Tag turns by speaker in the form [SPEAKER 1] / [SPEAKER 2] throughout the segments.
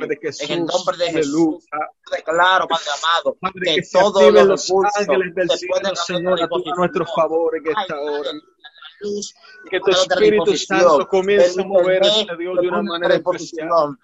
[SPEAKER 1] de Jesús,
[SPEAKER 2] en el nombre de Jesús,
[SPEAKER 1] aleluya.
[SPEAKER 2] declaro, Padre amado,
[SPEAKER 1] Padre,
[SPEAKER 2] que,
[SPEAKER 1] que
[SPEAKER 2] todos los recursos
[SPEAKER 1] ángeles del
[SPEAKER 2] se pueden
[SPEAKER 1] cielo, Señor, a tu- a nuestro favor en esta hora.
[SPEAKER 2] luz,
[SPEAKER 1] Que tu
[SPEAKER 2] a
[SPEAKER 1] Espíritu. Santo comience a moverse,
[SPEAKER 2] Internet
[SPEAKER 1] Dios, de una
[SPEAKER 2] a
[SPEAKER 1] manera especial.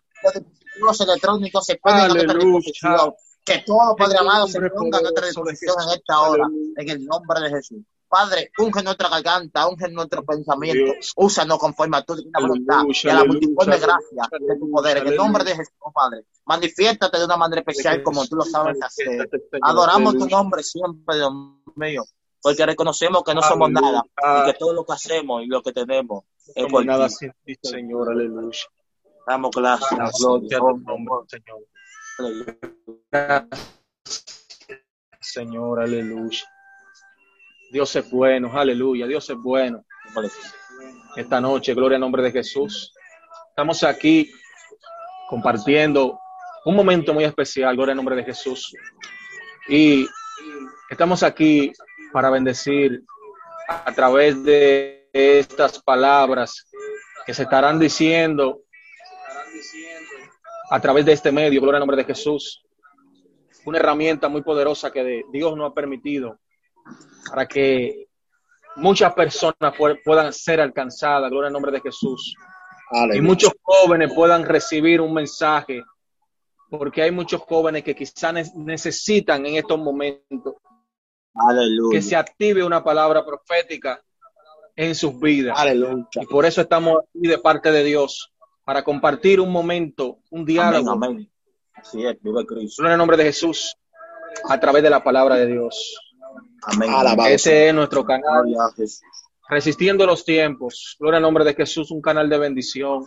[SPEAKER 2] Los electrónicos se ponen a nuestra
[SPEAKER 1] Aleluya.
[SPEAKER 2] disposición. Que todo, Padre amado, se ponga a nuestra disposición en esta hora,
[SPEAKER 1] Aleluya.
[SPEAKER 2] en el nombre de Jesús. Padre, unge nuestra garganta, unge nuestro pensamiento,
[SPEAKER 1] Dios.
[SPEAKER 2] úsanos conforme a tu divina voluntad
[SPEAKER 1] Aleluya,
[SPEAKER 2] y a la
[SPEAKER 1] aleluya,
[SPEAKER 2] multiforme
[SPEAKER 1] aleluya,
[SPEAKER 2] gracia de tu poder. En el nombre de Jesús, Padre, manifiéstate de una manera especial como tú lo sabes hacer. Adoramos tu
[SPEAKER 1] aleluya.
[SPEAKER 2] nombre siempre, Dios mío, porque reconocemos que no somos
[SPEAKER 1] Aleluya.
[SPEAKER 2] nada y que todo lo que hacemos y lo que tenemos es por
[SPEAKER 1] nada
[SPEAKER 2] ti.
[SPEAKER 1] sin ti, Señor, aleluya.
[SPEAKER 2] Damos gracias,
[SPEAKER 1] Gracias
[SPEAKER 2] gloria,
[SPEAKER 1] a tu
[SPEAKER 2] honra,
[SPEAKER 1] nombre, Señor.
[SPEAKER 2] aleluya.
[SPEAKER 1] Gracias, Señor, aleluya. Dios es bueno, aleluya. Dios es bueno. Esta noche, gloria al nombre de Jesús. Estamos aquí compartiendo un momento muy especial, gloria al nombre de Jesús. Y estamos aquí para bendecir a través de estas palabras que se estarán diciendo a través de este medio, gloria al nombre de Jesús. Una herramienta muy poderosa que Dios nos ha permitido para que muchas personas pu- puedan ser alcanzadas, gloria al nombre de Jesús. Y muchos jóvenes puedan recibir un mensaje, porque hay muchos jóvenes que quizás ne- necesitan en estos momentos
[SPEAKER 2] Aleluya.
[SPEAKER 1] que se active una palabra profética en sus vidas.
[SPEAKER 2] Aleluya.
[SPEAKER 1] Y por eso estamos aquí de parte de Dios, para compartir un momento, un
[SPEAKER 2] Amén,
[SPEAKER 1] diálogo,
[SPEAKER 2] amén. Así es, vive Cristo.
[SPEAKER 1] gloria al nombre de Jesús, a través de la palabra de Dios.
[SPEAKER 2] Amén.
[SPEAKER 3] Alabado
[SPEAKER 1] Ese es nuestro canal. Resistiendo los tiempos. Gloria al nombre de Jesús, un canal de bendición,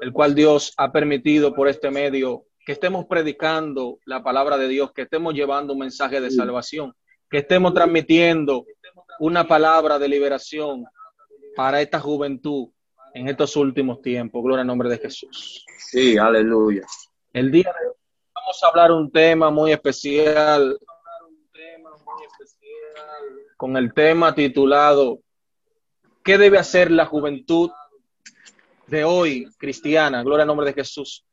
[SPEAKER 1] el cual Dios ha permitido por este medio que estemos predicando la palabra de Dios, que estemos llevando un mensaje de salvación, que estemos transmitiendo una palabra de liberación para esta juventud en estos últimos tiempos. Gloria al nombre de Jesús.
[SPEAKER 2] Sí, aleluya.
[SPEAKER 1] El día de hoy vamos a hablar un tema muy especial con el tema titulado ¿Qué debe hacer la juventud de hoy cristiana? Gloria al nombre de Jesús.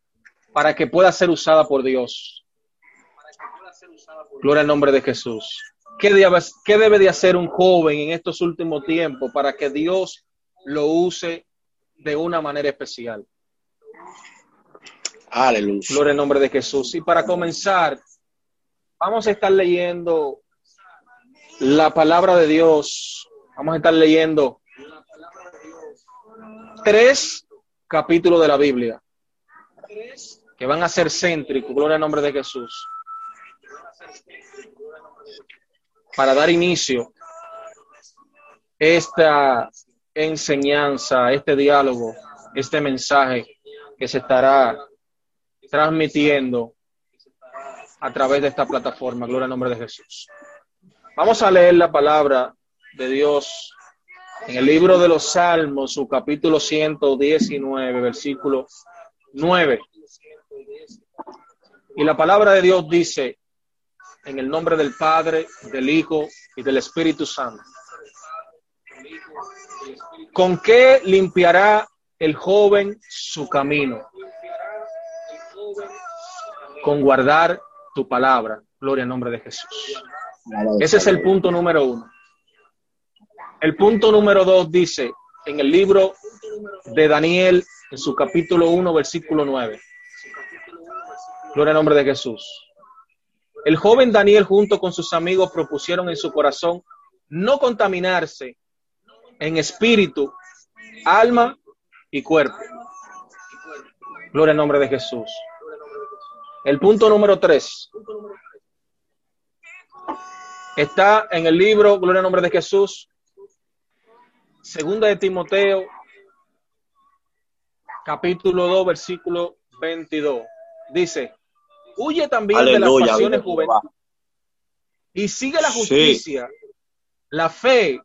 [SPEAKER 1] Para que pueda ser usada por Dios. Gloria al nombre de Jesús. ¿Qué debe, qué debe de hacer un joven en estos últimos tiempos para que Dios lo use de una manera especial?
[SPEAKER 3] Aleluya.
[SPEAKER 1] Gloria al nombre de Jesús. Y para comenzar, vamos a estar leyendo la palabra de Dios. Vamos a estar leyendo tres capítulos de la Biblia que van a ser céntricos. Gloria al nombre de Jesús. Para dar inicio esta enseñanza, este diálogo, este mensaje que se estará transmitiendo a través de esta plataforma. Gloria al nombre de Jesús. Vamos a leer la palabra de Dios en el libro de los Salmos, su capítulo 119, versículo 9. Y la palabra de Dios dice, en el nombre del Padre, del Hijo y del Espíritu Santo. ¿Con qué limpiará el joven su camino? Con guardar tu palabra. Gloria al nombre de Jesús. Ese es el punto número uno. El punto número dos dice en el libro de Daniel, en su capítulo 1, versículo 9. Gloria nombre de Jesús. El joven Daniel junto con sus amigos propusieron en su corazón no contaminarse en espíritu, alma y cuerpo. Gloria al nombre de Jesús. El punto número tres está en el libro, Gloria al nombre de Jesús, segunda de Timoteo, capítulo 2, versículo 22. Dice, huye también de las pasiones juveniles y sigue la justicia, la fe,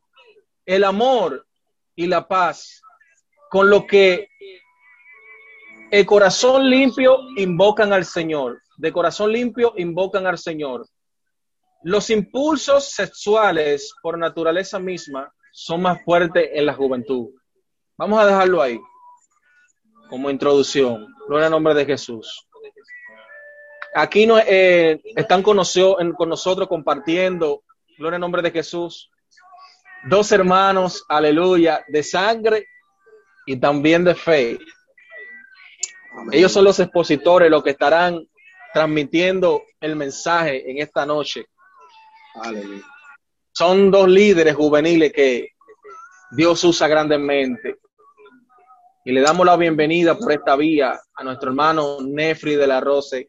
[SPEAKER 1] el amor y la paz, con lo que el corazón limpio invocan al Señor, de corazón limpio invocan al Señor. Los impulsos sexuales por naturaleza misma son más fuertes en la juventud. Vamos a dejarlo ahí como introducción. Gloria al nombre de Jesús. aquí no, eh, están con, con nosotros compartiendo, gloria en nombre de Jesús, dos hermanos, aleluya, de sangre y también de fe. Ellos son los expositores, los que estarán transmitiendo el mensaje en esta noche. Son dos líderes juveniles que Dios usa grandemente. Y le damos la bienvenida por esta vía a nuestro hermano Nefri de la Rose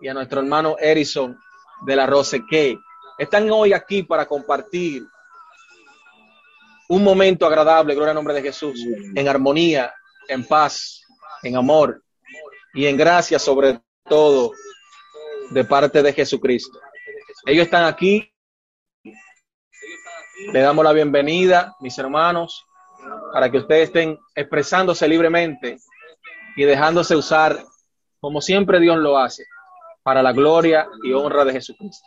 [SPEAKER 1] y a nuestro hermano Erison de la Rose, que están hoy aquí para compartir un momento agradable, gloria al nombre de Jesús, en armonía, en paz, en amor y en gracia sobre todo de parte de Jesucristo. Ellos están aquí. Le damos la bienvenida, mis hermanos, para que ustedes estén expresándose libremente y dejándose usar como siempre Dios lo hace, para la gloria y honra de Jesucristo.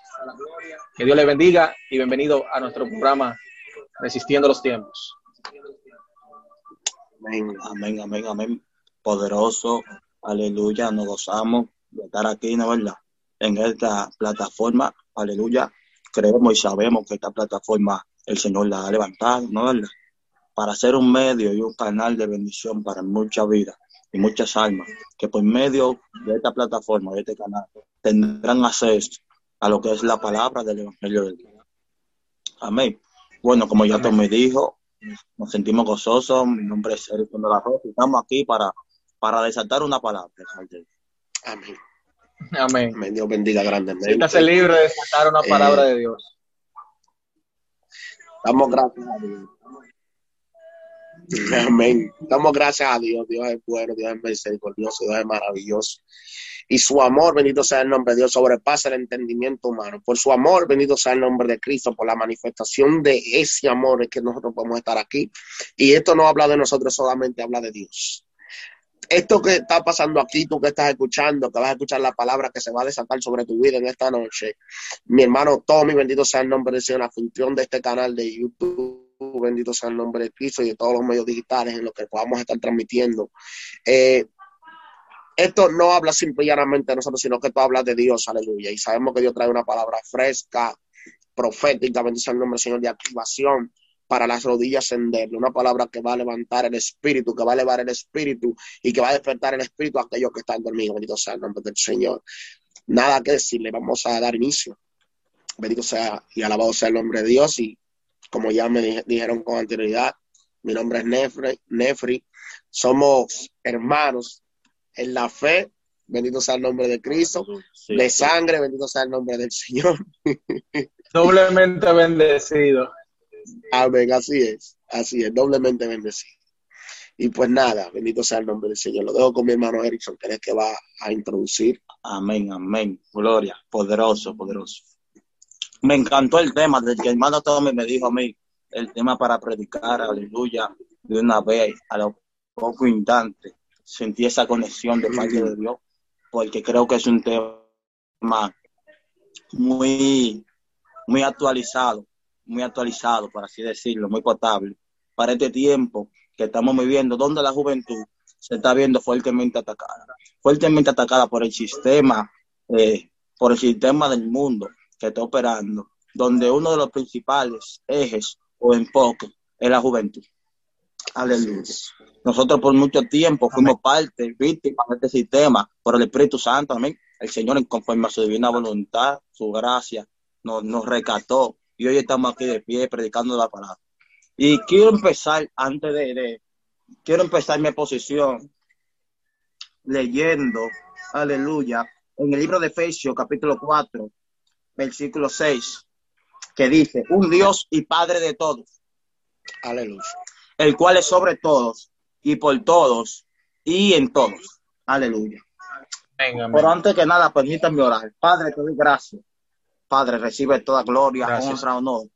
[SPEAKER 1] Que Dios les bendiga y bienvenido a nuestro programa Resistiendo los Tiempos.
[SPEAKER 3] Amén, amén, amén, amén. Poderoso, aleluya, nos gozamos de estar aquí, ¿no verdad? En esta plataforma, aleluya. Creemos y sabemos que esta plataforma el Señor la ha levantado, ¿no verdad? Para ser un medio y un canal de bendición para muchas vidas y muchas almas, que por medio de esta plataforma, de este canal, tendrán acceso a lo que es la palabra del Evangelio de Dios. Amén. Bueno, como ya tú me dijo, nos sentimos gozosos. Mi nombre es Eric de la Rosa y estamos aquí para para desatar una palabra.
[SPEAKER 1] Amén. Amén.
[SPEAKER 3] Amén. Dios bendiga grandemente.
[SPEAKER 1] Siéntase libre de desatar una palabra de Dios.
[SPEAKER 3] Damos gracias a Dios. Amén. Damos gracias a Dios. Dios es bueno, Dios es misericordioso, Dios es maravilloso. Y su amor, bendito sea el nombre de Dios, sobrepasa el entendimiento humano. Por su amor, bendito sea el nombre de Cristo, por la manifestación de ese amor es que nosotros podemos estar aquí. Y esto no habla de nosotros solamente, habla de Dios esto que está pasando aquí, tú que estás escuchando, que vas a escuchar la palabra que se va a desatar sobre tu vida en esta noche, mi hermano Tommy, bendito sea el nombre de Señor, la función de este canal de YouTube, bendito sea el nombre de Cristo y de todos los medios digitales en los que podamos estar transmitiendo. Eh, esto no habla simplemente de nosotros, sino que esto habla de Dios, aleluya. Y sabemos que Dios trae una palabra fresca, profética, bendito sea el nombre del Señor, de activación para las rodillas enderle, una palabra que va a levantar el espíritu, que va a elevar el espíritu y que va a despertar el espíritu a aquellos que están dormidos. Bendito sea el nombre del Señor. Nada que decirle, vamos a dar inicio. Bendito sea y alabado sea el nombre de Dios. Y como ya me dijeron con anterioridad, mi nombre es Nefri, Nefri. Somos hermanos en la fe. Bendito sea el nombre de Cristo. De sangre, bendito sea el nombre del Señor.
[SPEAKER 1] Doblemente bendecido.
[SPEAKER 3] Amén, así es, así es, doblemente bendecido. Y pues nada, bendito sea el nombre del Señor. Lo dejo con mi hermano Erickson, que es que va a introducir. Amén, amén. Gloria, poderoso, poderoso. Me encantó el tema, desde que el hermano Tommy me dijo a mí, el tema para predicar, aleluya, de una vez, a los pocos instantes, sentí esa conexión de parte de Dios, porque creo que es un tema muy, muy actualizado muy actualizado, por así decirlo, muy potable, para este tiempo que estamos viviendo, donde la juventud se está viendo fuertemente atacada, fuertemente atacada por el sistema, eh, por el sistema del mundo que está operando, donde uno de los principales ejes o enfoques es la juventud. Aleluya. Nosotros por mucho tiempo fuimos parte, víctimas de este sistema, por el Espíritu Santo, amén. El Señor, en conforme a su divina voluntad, su gracia, nos, nos recató y hoy estamos aquí de pie predicando la palabra. Y quiero empezar, antes de, quiero empezar mi posición leyendo, aleluya, en el libro de Efesios capítulo 4, versículo 6, que dice, un Dios y Padre de todos, aleluya, el cual es sobre todos y por todos y en todos, aleluya. Pero antes que nada, permítanme orar. Padre, te doy gracias Padre, recibe toda gloria, honra, honor.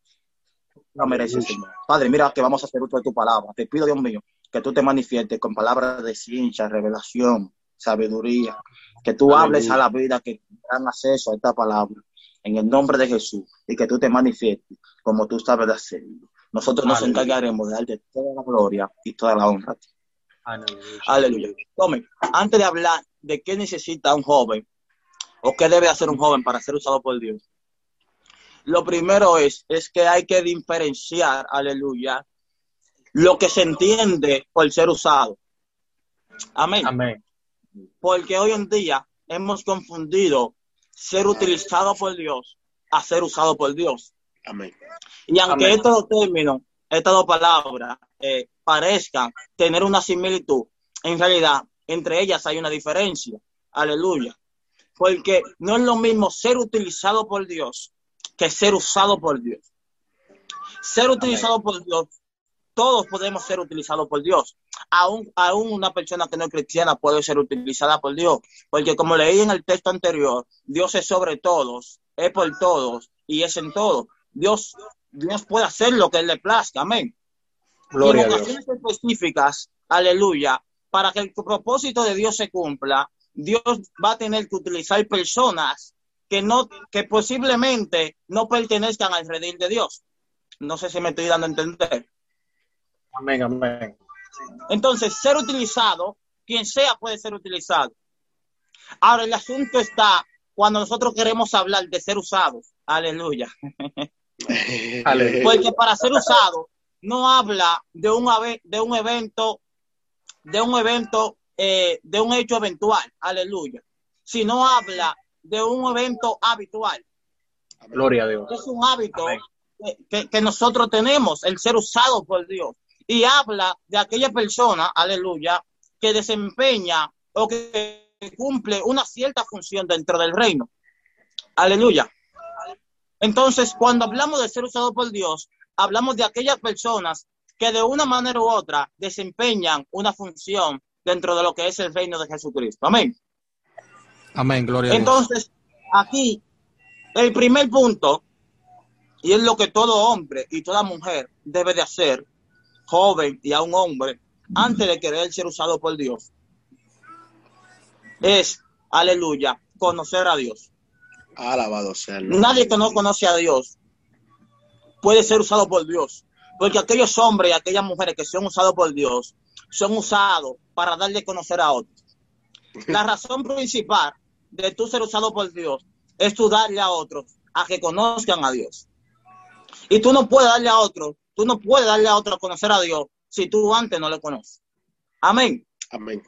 [SPEAKER 3] No mereces, Señor. Padre, mira que vamos a hacer uso de tu palabra. Te pido, Dios mío, que tú te manifiestes con palabras de ciencia, revelación, sabiduría. Que tú hables a la vida que dan acceso a esta palabra. En el nombre de Jesús. Y que tú te manifiestes como tú sabes de hacerlo. Nosotros nos encargaremos de darte toda la gloria y toda la honra. Aleluya. Aleluya. Tome, antes de hablar de qué necesita un joven o qué debe hacer un joven para ser usado por Dios. Lo primero es, es que hay que diferenciar, aleluya, lo que se entiende por ser usado. Amén.
[SPEAKER 1] Amén.
[SPEAKER 3] Porque hoy en día hemos confundido ser utilizado por Dios a ser usado por Dios.
[SPEAKER 2] Amén.
[SPEAKER 3] Y aunque
[SPEAKER 1] Amén.
[SPEAKER 3] estos dos términos, estas dos palabras, eh, parezcan tener una similitud, en realidad entre ellas hay una diferencia. Aleluya. Porque no es lo mismo ser utilizado por Dios que ser usado por Dios. Ser utilizado por Dios, todos podemos ser utilizados por Dios. Aún, aún una persona que no es cristiana puede ser utilizada por Dios. Porque como leí en el texto anterior, Dios es sobre todos, es por todos y es en todo. Dios, Dios puede hacer lo que Él le plazca. Amén.
[SPEAKER 1] Gloria
[SPEAKER 3] y
[SPEAKER 1] a Dios.
[SPEAKER 3] específicas, aleluya, para que el propósito de Dios se cumpla, Dios va a tener que utilizar personas que no, que posiblemente no pertenezcan al redil de Dios. No sé si me estoy dando a entender.
[SPEAKER 1] Amén, amén.
[SPEAKER 3] Entonces, ser utilizado, quien sea puede ser utilizado. Ahora, el asunto está cuando nosotros queremos hablar de ser usados. Aleluya.
[SPEAKER 1] Aleluya.
[SPEAKER 3] Porque para ser usado no habla de un, de un evento, de un evento, eh, de un hecho eventual, aleluya, sino habla de un evento habitual.
[SPEAKER 1] Gloria a Dios.
[SPEAKER 3] Es un hábito que- que nosotros tenemos, el ser usado por Dios. Y habla de aquella persona, aleluya, que desempeña o que cumple una cierta función dentro del reino. Aleluya. Entonces, cuando hablamos de ser usado por Dios, hablamos de aquellas personas que de una manera u otra desempeñan una función dentro de lo que es el reino de Jesucristo. Amén.
[SPEAKER 1] Amén, gloria a Dios.
[SPEAKER 3] Entonces, aquí, el primer punto, y es lo que todo hombre y toda mujer debe de hacer, joven y a un hombre, antes de querer ser usado por Dios, es, aleluya, conocer a Dios.
[SPEAKER 2] Alabado sea.
[SPEAKER 3] Nadie que no conoce a Dios puede ser usado por Dios. Porque aquellos hombres y aquellas mujeres que son usados por Dios son usados para darle a conocer a otros. La razón principal de tú ser usado por Dios es tú darle a otros a que conozcan a Dios. Y tú no puedes darle a otros, tú no puedes darle a otros a conocer a Dios si tú antes no le conoces. Amén.
[SPEAKER 2] Amén.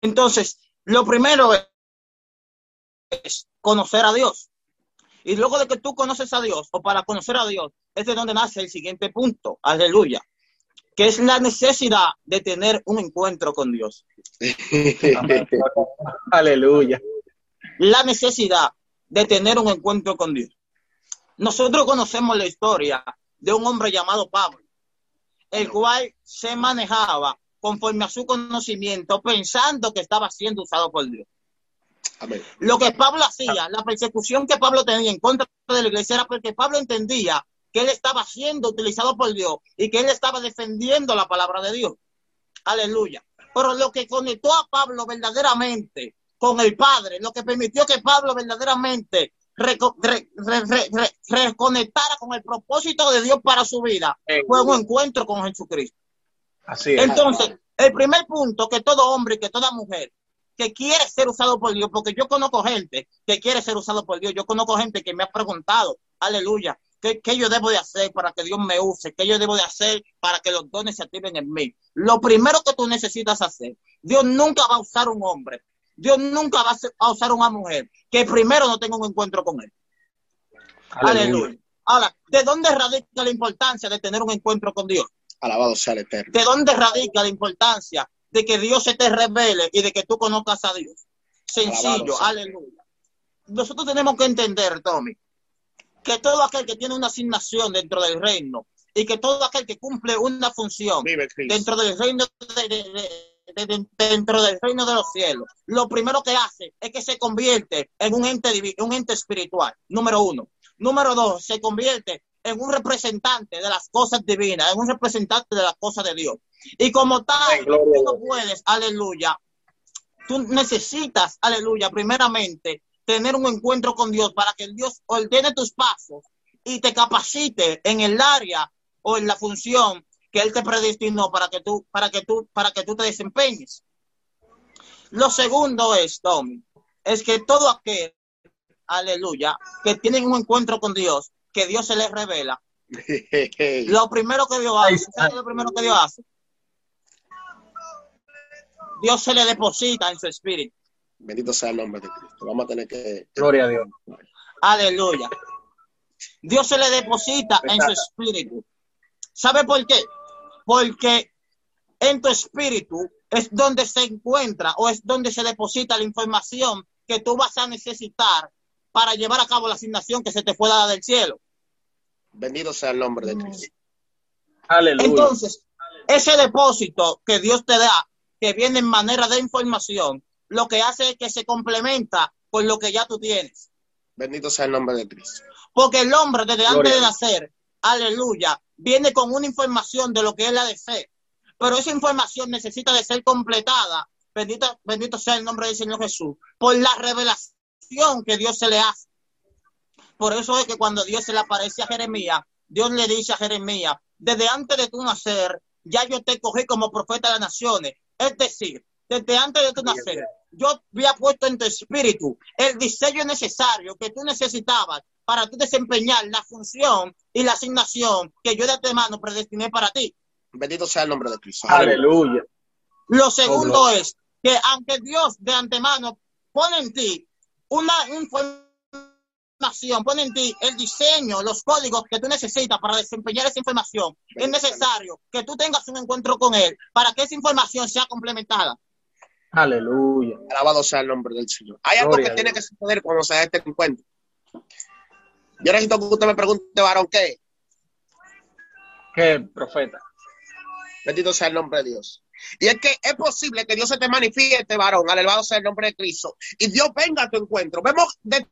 [SPEAKER 3] Entonces, lo primero es, conocer a Dios. Y luego de que tú conoces a Dios, o para conocer a Dios, es de donde nace el siguiente punto, aleluya, que es la necesidad de tener un encuentro con Dios.
[SPEAKER 1] Aleluya.
[SPEAKER 3] La necesidad de tener un encuentro con Dios. Nosotros conocemos la historia de un hombre llamado Pablo, el cual se manejaba conforme a su conocimiento, pensando que estaba siendo usado por Dios.
[SPEAKER 2] Amén.
[SPEAKER 3] Lo que Pablo hacía, la persecución que Pablo tenía en contra de la iglesia era porque Pablo entendía que él estaba siendo utilizado por Dios y que él estaba defendiendo la palabra de Dios. Aleluya. Pero lo que conectó a Pablo verdaderamente con el Padre, lo que permitió que Pablo verdaderamente reco- re- re- re- re- reconectara con el propósito de Dios para su vida, fue un encuentro con Jesucristo.
[SPEAKER 1] Así es.
[SPEAKER 3] Entonces, el primer punto que todo hombre y que toda mujer que quiere ser usado por Dios, porque yo conozco gente que quiere ser usado por Dios, yo conozco gente que me ha preguntado, aleluya, ¿qué, qué yo debo de hacer para que Dios me use? ¿Qué yo debo de hacer para que los dones se activen en mí? Lo primero que tú necesitas hacer, Dios nunca va a usar un hombre, Dios nunca va a ser- a usar una mujer que primero no tenga un encuentro con él. Aleluya. Ahora, ¿de dónde radica la importancia de tener un encuentro con Dios?
[SPEAKER 2] Alabado sea el Eterno.
[SPEAKER 3] ¿De dónde radica la importancia de que Dios se te revele y de que tú conozcas a Dios? Sencillo, aleluya. Nosotros tenemos que entender, Tommy, que todo aquel que tiene una asignación dentro del reino y que todo aquel que cumple una función dentro del reino de, de- de- de- dentro del reino de los cielos, lo primero que hace es que se convierte en un ente un ente espiritual, número uno. Número dos, se convierte en un representante de las cosas divinas, en un representante de las cosas de Dios. Y como tal, tú no puedes, aleluya, tú necesitas, aleluya, primeramente tener un encuentro con Dios para que Dios ordene tus pasos y te capacite en el área o en la función que él te predestinó para que tú para que tú para que tú te desempeñes. Lo segundo es, Tommy, es que todo aquel aleluya, que tienen un encuentro con Dios, que Dios se les revela, lo primero que Dios hace, ¿sabes lo primero que Dios hace? Dios se le deposita en su espíritu.
[SPEAKER 2] Bendito sea el nombre de Cristo. Vamos a tener que.
[SPEAKER 1] Gloria a Dios.
[SPEAKER 3] Aleluya. Dios se le deposita en su espíritu. ¿Sabe por qué? Porque en tu espíritu es donde se encuentra o es donde se deposita la información que tú vas a necesitar para llevar a cabo la asignación que se te fue dada del cielo.
[SPEAKER 2] Bendito sea el nombre de Cristo.
[SPEAKER 3] Aleluya. Entonces, ese depósito que Dios te da, que viene en manera de información, lo que hace es que se complementa con lo que ya tú tienes.
[SPEAKER 2] Bendito sea el nombre de Cristo.
[SPEAKER 3] Porque el hombre desde antes de nacer, aleluya, viene con una información de lo que es la de fe. Pero esa información necesita de ser completada, bendito, bendito sea el nombre del Señor Jesús, por la revelación que Dios se le hace. Por eso es que cuando Dios se le aparece a Jeremías, Dios le dice a Jeremías, desde antes de tu nacer, ya yo te cogí como profeta de las naciones. Es decir, desde antes de tu nacer, yo había puesto en tu espíritu el diseño necesario que tú necesitabas para tú desempeñar la función y la asignación que yo de antemano predestiné para ti.
[SPEAKER 2] Bendito sea el nombre de Cristo.
[SPEAKER 1] Aleluya.
[SPEAKER 3] Lo segundo es que aunque Dios de antemano pone en ti una información, pone en ti el diseño, los códigos que tú necesitas para desempeñar esa información, es necesario que tú tengas un encuentro con Él para que esa información sea complementada.
[SPEAKER 1] Aleluya.
[SPEAKER 2] Alabado sea el nombre del Señor. Hay algo que tiene que suceder cuando se da este encuentro. Yo necesito que usted me pregunte, varón, ¿qué?
[SPEAKER 1] ¿Qué, profeta?
[SPEAKER 2] Bendito sea el nombre de Dios. Y es que es posible que Dios se te manifieste, varón, alabado sea el nombre de Cristo, y Dios venga a tu encuentro. Vemos desde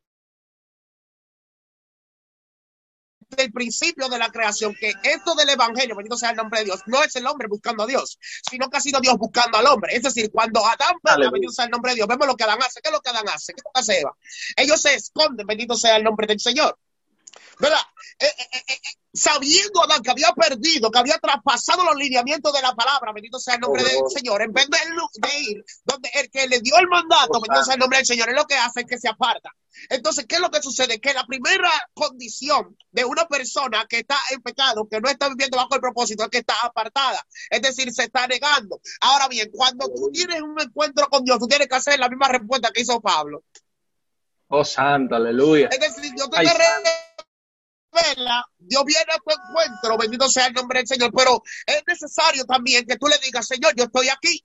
[SPEAKER 2] el principio de la creación que esto del evangelio, bendito sea el nombre de Dios, no es el hombre buscando a Dios, sino que ha sido Dios buscando al hombre. Es decir, cuando Adán venga, bendito sea el nombre de Dios, vemos lo que Adán hace. ¿Qué es lo que Adán hace? ¿Qué es lo que hace Eva? Ellos se esconden, bendito sea el nombre del Señor. ¿Verdad? Eh, eh, eh, sabiendo Adán que había perdido, que había traspasado los lineamientos de la palabra, bendito sea el nombre del Señor, en vez de, ir donde el que le dio el mandato, bendito sea el nombre del Señor, es lo que hace es que se aparta. Entonces, ¿qué es lo que sucede? Que la primera condición de una persona que está en pecado, que no está viviendo bajo el propósito, es que está apartada. Es decir, se está negando. Ahora bien, cuando tú tienes un encuentro con Dios, tú tienes que hacer la misma respuesta que hizo Pablo.
[SPEAKER 1] Oh, santo, aleluya.
[SPEAKER 2] Es decir, yo te Dios viene a tu encuentro, bendito sea el nombre del Señor, pero es necesario también que tú le digas, Señor, yo estoy aquí.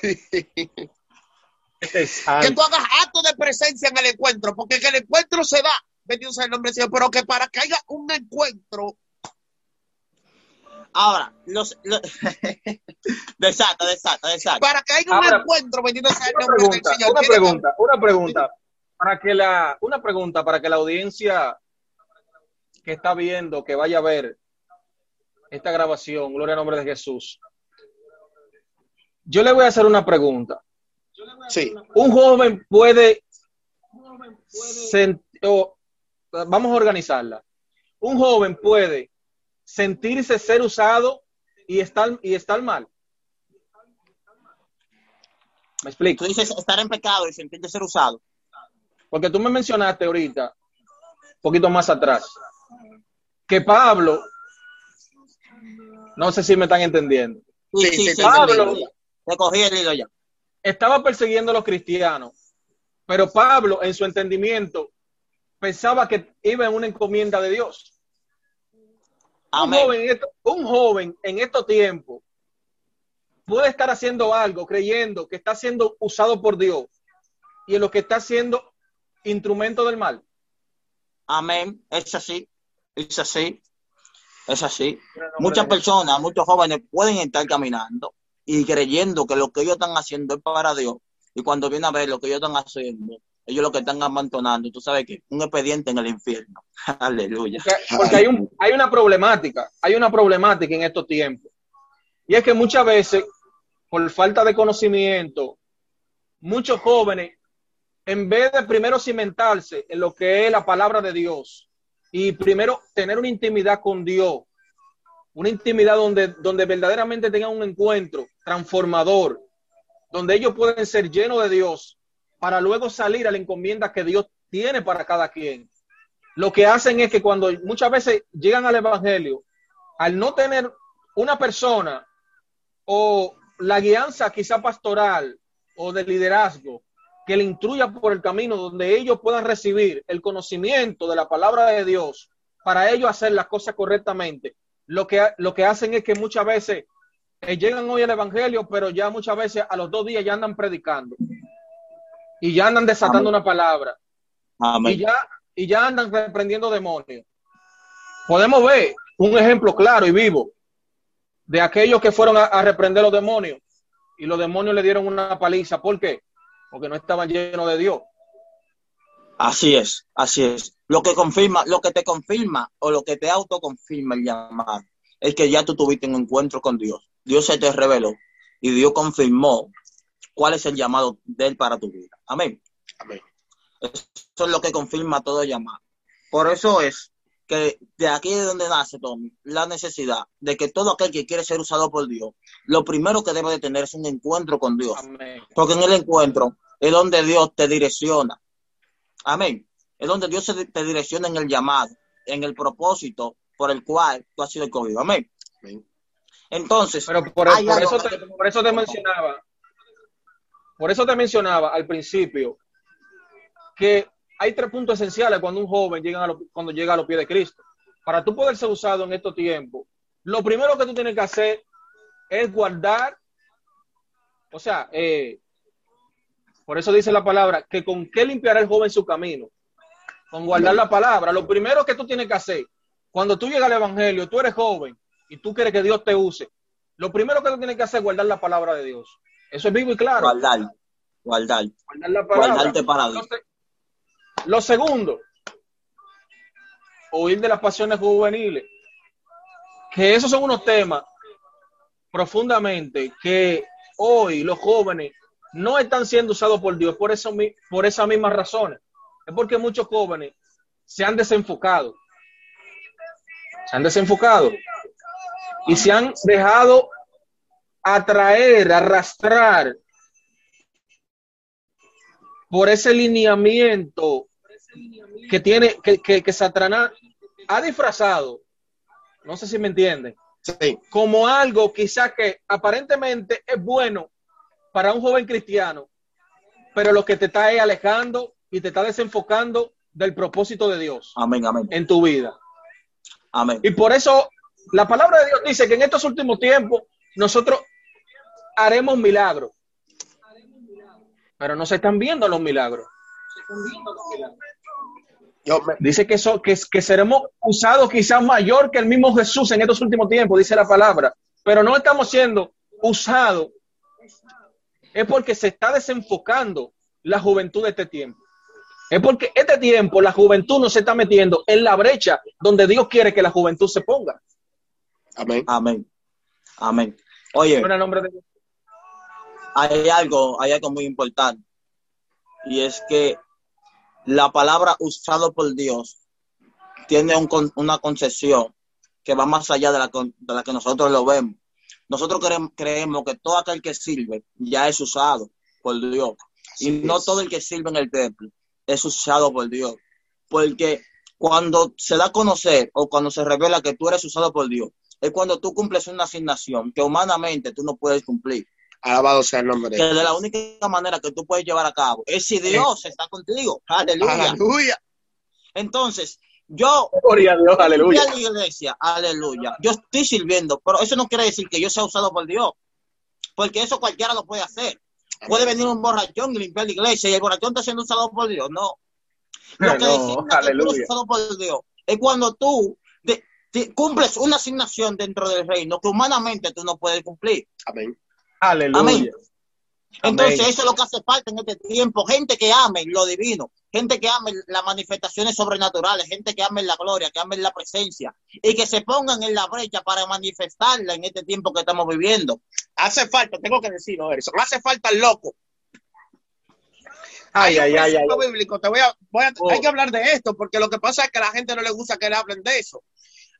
[SPEAKER 2] que tú hagas acto de presencia en el encuentro, porque que el encuentro se da, bendito sea el nombre del Señor, pero que para que haya un encuentro.
[SPEAKER 3] Ahora, los, desata, desata, desata.
[SPEAKER 2] Para que haya un encuentro, bendito sea el nombre del Señor.
[SPEAKER 1] Una pregunta, una pregunta, para que la, una pregunta para que la audiencia que está viendo, que vaya a ver esta grabación, gloria al nombre de Jesús. Yo le voy a hacer una pregunta.
[SPEAKER 2] Sí.
[SPEAKER 1] Un joven puede, vamos a organizarla. Un joven puede sentirse ser usado y estar, y estar mal.
[SPEAKER 3] Me explico. Tú dices estar en pecado y sentirse ser usado.
[SPEAKER 1] Porque tú me mencionaste ahorita, un poquito más atrás, que Pablo, no sé si me están entendiendo.
[SPEAKER 3] Sí, Pablo
[SPEAKER 1] estaba persiguiendo a los cristianos, pero Pablo en su entendimiento pensaba que iba en una encomienda de Dios. Un joven, un joven en estos tiempos puede estar haciendo algo creyendo que está siendo usado por Dios y en lo que está haciendo instrumento del mal.
[SPEAKER 3] Amén, es así. Es así. Es así. Muchas personas, muchos jóvenes pueden estar caminando y creyendo que lo que ellos están haciendo es para Dios. Y cuando viene a ver lo que ellos están haciendo, ellos lo que están abandonando, tú sabes que un expediente en el infierno. Aleluya.
[SPEAKER 1] Porque, hay, un, hay una problemática, hay una problemática en estos tiempos. Y es que muchas veces, por falta de conocimiento, muchos jóvenes, en vez de primero cimentarse en lo que es la palabra de Dios, y primero tener una intimidad con Dios, una intimidad donde, donde verdaderamente tengan un encuentro transformador, donde ellos pueden ser llenos de Dios para luego salir a la encomienda que Dios tiene para cada quien. Lo que hacen es que cuando muchas veces llegan al Evangelio, al no tener una persona o la guianza quizá pastoral o de liderazgo que le instruya por el camino donde ellos puedan recibir el conocimiento de la palabra de Dios para ellos hacer las cosas correctamente. Lo que, lo que hacen es que muchas veces eh, llegan hoy al Evangelio, pero ya muchas veces a los dos días ya andan predicando y ya andan desatando una palabra y ya, y ya andan reprendiendo demonios. Podemos ver un ejemplo claro y vivo de aquellos que fueron a, a reprender los demonios y los demonios le dieron una paliza. ¿Por qué? Porque no estaban llenos de Dios.
[SPEAKER 3] Así es, así es. Lo que confirma, lo que te confirma o lo que te autoconfirma el llamado es que ya tú tuviste un encuentro con Dios. Dios se te reveló y Dios confirmó cuál es el llamado de Él para tu vida. Amén. Amén. Eso es lo que confirma todo el llamado. Por eso es que de aquí es donde nace, Tommy, la necesidad de que todo aquel que quiere ser usado por Dios, lo primero que debe de tener es un encuentro con Dios. Porque en el encuentro es donde Dios te direcciona. Amén. Es donde Dios te direcciona en el llamado, en el propósito por el cual tú has sido escogido. Amén. Entonces,
[SPEAKER 1] pero por, eso te, por eso te mencionaba, por eso te mencionaba al principio que hay tres puntos esenciales cuando un joven llega a cuando llega a los pies de Cristo. Para tú poder ser usado en estos tiempos, lo primero que tú tienes que hacer es guardar, o sea, eh, por eso dice la palabra, que con qué limpiará el joven su camino. Con guardar la palabra. Lo primero que tú tienes que hacer, cuando tú llegas al Evangelio, tú eres joven y tú quieres que Dios te use, lo primero que tú tienes que hacer es guardar la palabra de Dios. Eso es vivo y claro.
[SPEAKER 3] Guardar, guardar. Guardar la palabra. Guardarte para Dios.
[SPEAKER 1] Lo segundo, oír de las pasiones juveniles, que esos son unos temas profundamente que hoy los jóvenes no están siendo usados por Dios por, eso, por esas mismas razones. Es porque muchos jóvenes se han desenfocado. Se han desenfocado y se han dejado atraer, arrastrar por ese lineamiento que tiene, que, que, que Satanás ha disfrazado, no sé si me entienden, como algo quizá que aparentemente es bueno para un joven cristiano, pero lo que te está alejando y te está desenfocando del propósito de Dios
[SPEAKER 3] amén, amén.
[SPEAKER 1] en tu vida.
[SPEAKER 3] Amén.
[SPEAKER 1] Y por eso la palabra de Dios dice que en estos últimos tiempos nosotros haremos milagros. Pero no se están viendo los milagros. Dice que, que, que seremos usados quizás mayor que el mismo Jesús en estos últimos tiempos, dice la palabra. Pero no estamos siendo usados. Es porque se está desenfocando la juventud de este tiempo. Es porque este tiempo la juventud no se está metiendo en la brecha donde Dios quiere que la juventud se ponga.
[SPEAKER 3] Amén. Amén. Amén. Oye, hay algo, hay algo muy importante. Y es que la palabra usado por Dios tiene una concesión que va más allá de la, de la que nosotros lo vemos. Nosotros creemos, que todo aquel que sirve ya es usado por Dios. y no todo el que sirve en el templo es usado por Dios. Porque cuando se da a conocer o cuando se revela que tú eres usado por Dios, es cuando tú cumples una asignación que humanamente tú no puedes cumplir.
[SPEAKER 2] Alabado sea el nombre
[SPEAKER 3] de Dios. Que de la única manera que tú puedes llevar a cabo es si Dios está contigo. Aleluya.
[SPEAKER 2] Aleluya.
[SPEAKER 3] Entonces, yo
[SPEAKER 1] Gloria a Dios, aleluya.
[SPEAKER 3] A la iglesia, aleluya. Yo estoy sirviendo, pero eso no quiere decir que yo sea usado por Dios. Porque eso cualquiera lo puede hacer. Puede venir un borrachón y limpiar la iglesia y el borrachón está siendo usado por Dios. No. Lo que no, aleluya. que usado por Dios es cuando tú cumples una asignación dentro del reino que humanamente tú no puedes cumplir.
[SPEAKER 2] Amén.
[SPEAKER 1] Aleluya.
[SPEAKER 3] Entonces, eso es lo que hace falta en este tiempo. Gente que ame lo divino, gente que ame las manifestaciones sobrenaturales, gente que ame la gloria, que ame la presencia y que se pongan en la brecha para manifestarla en este tiempo que estamos viviendo. Hace falta, tengo que decirlo, eso, hace falta el loco.
[SPEAKER 2] Ay, ay, ay, ay, bíblico. Te voy a, voy a oh. Hay que hablar de esto porque lo que pasa es que a la gente no le gusta que le hablen de eso.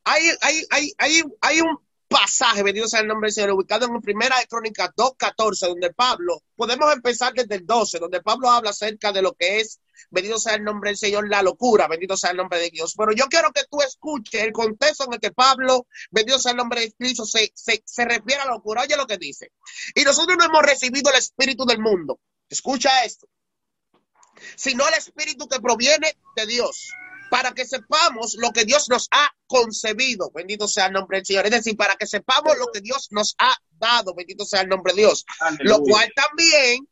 [SPEAKER 2] Hay, hay, hay, hay, hay un pasaje, bendito sea el nombre del Señor, ubicado en Primera de Crónicas 2.14, donde Pablo, podemos empezar desde el 12, donde Pablo habla acerca de lo que es, bendito sea el nombre del Señor, la locura, bendito sea el nombre de Dios. Pero yo quiero que tú escuches el contexto en el que Pablo, bendito sea el nombre de Cristo, se, refiere a la locura. Oye lo que dice. Y nosotros no hemos recibido el espíritu del mundo. Escucha esto. Sino el espíritu que proviene de Dios para que sepamos lo que Dios nos ha concebido, bendito sea el nombre del Señor, es decir, para que sepamos lo que Dios nos ha dado, bendito sea el nombre de Dios, lo cual también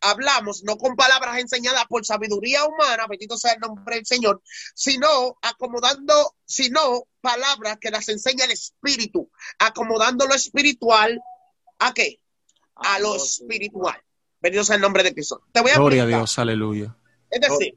[SPEAKER 2] hablamos no con palabras enseñadas por sabiduría humana, bendito sea el nombre del Señor, sino acomodando, sino palabras que las enseña el Espíritu, acomodando lo espiritual a qué? A lo espiritual. Bendito sea el nombre de Cristo.
[SPEAKER 1] Te voy a Gloria a Dios, aleluya.
[SPEAKER 2] Es decir,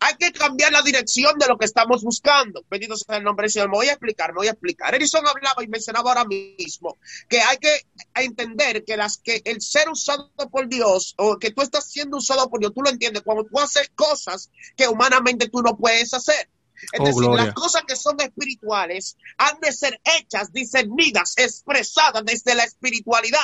[SPEAKER 2] hay que cambiar la dirección de lo que estamos buscando. Bendito sea el nombre del Señor. Me voy a explicar, me voy a explicar. Edison hablaba y mencionaba ahora mismo que hay que entender que las que el ser usado por Dios o que tú estás siendo usado por Dios, tú lo entiendes cuando tú haces cosas que humanamente tú no puedes hacer. Es oh, decir, las cosas que son espirituales han de ser hechas, discernidas, expresadas desde la espiritualidad.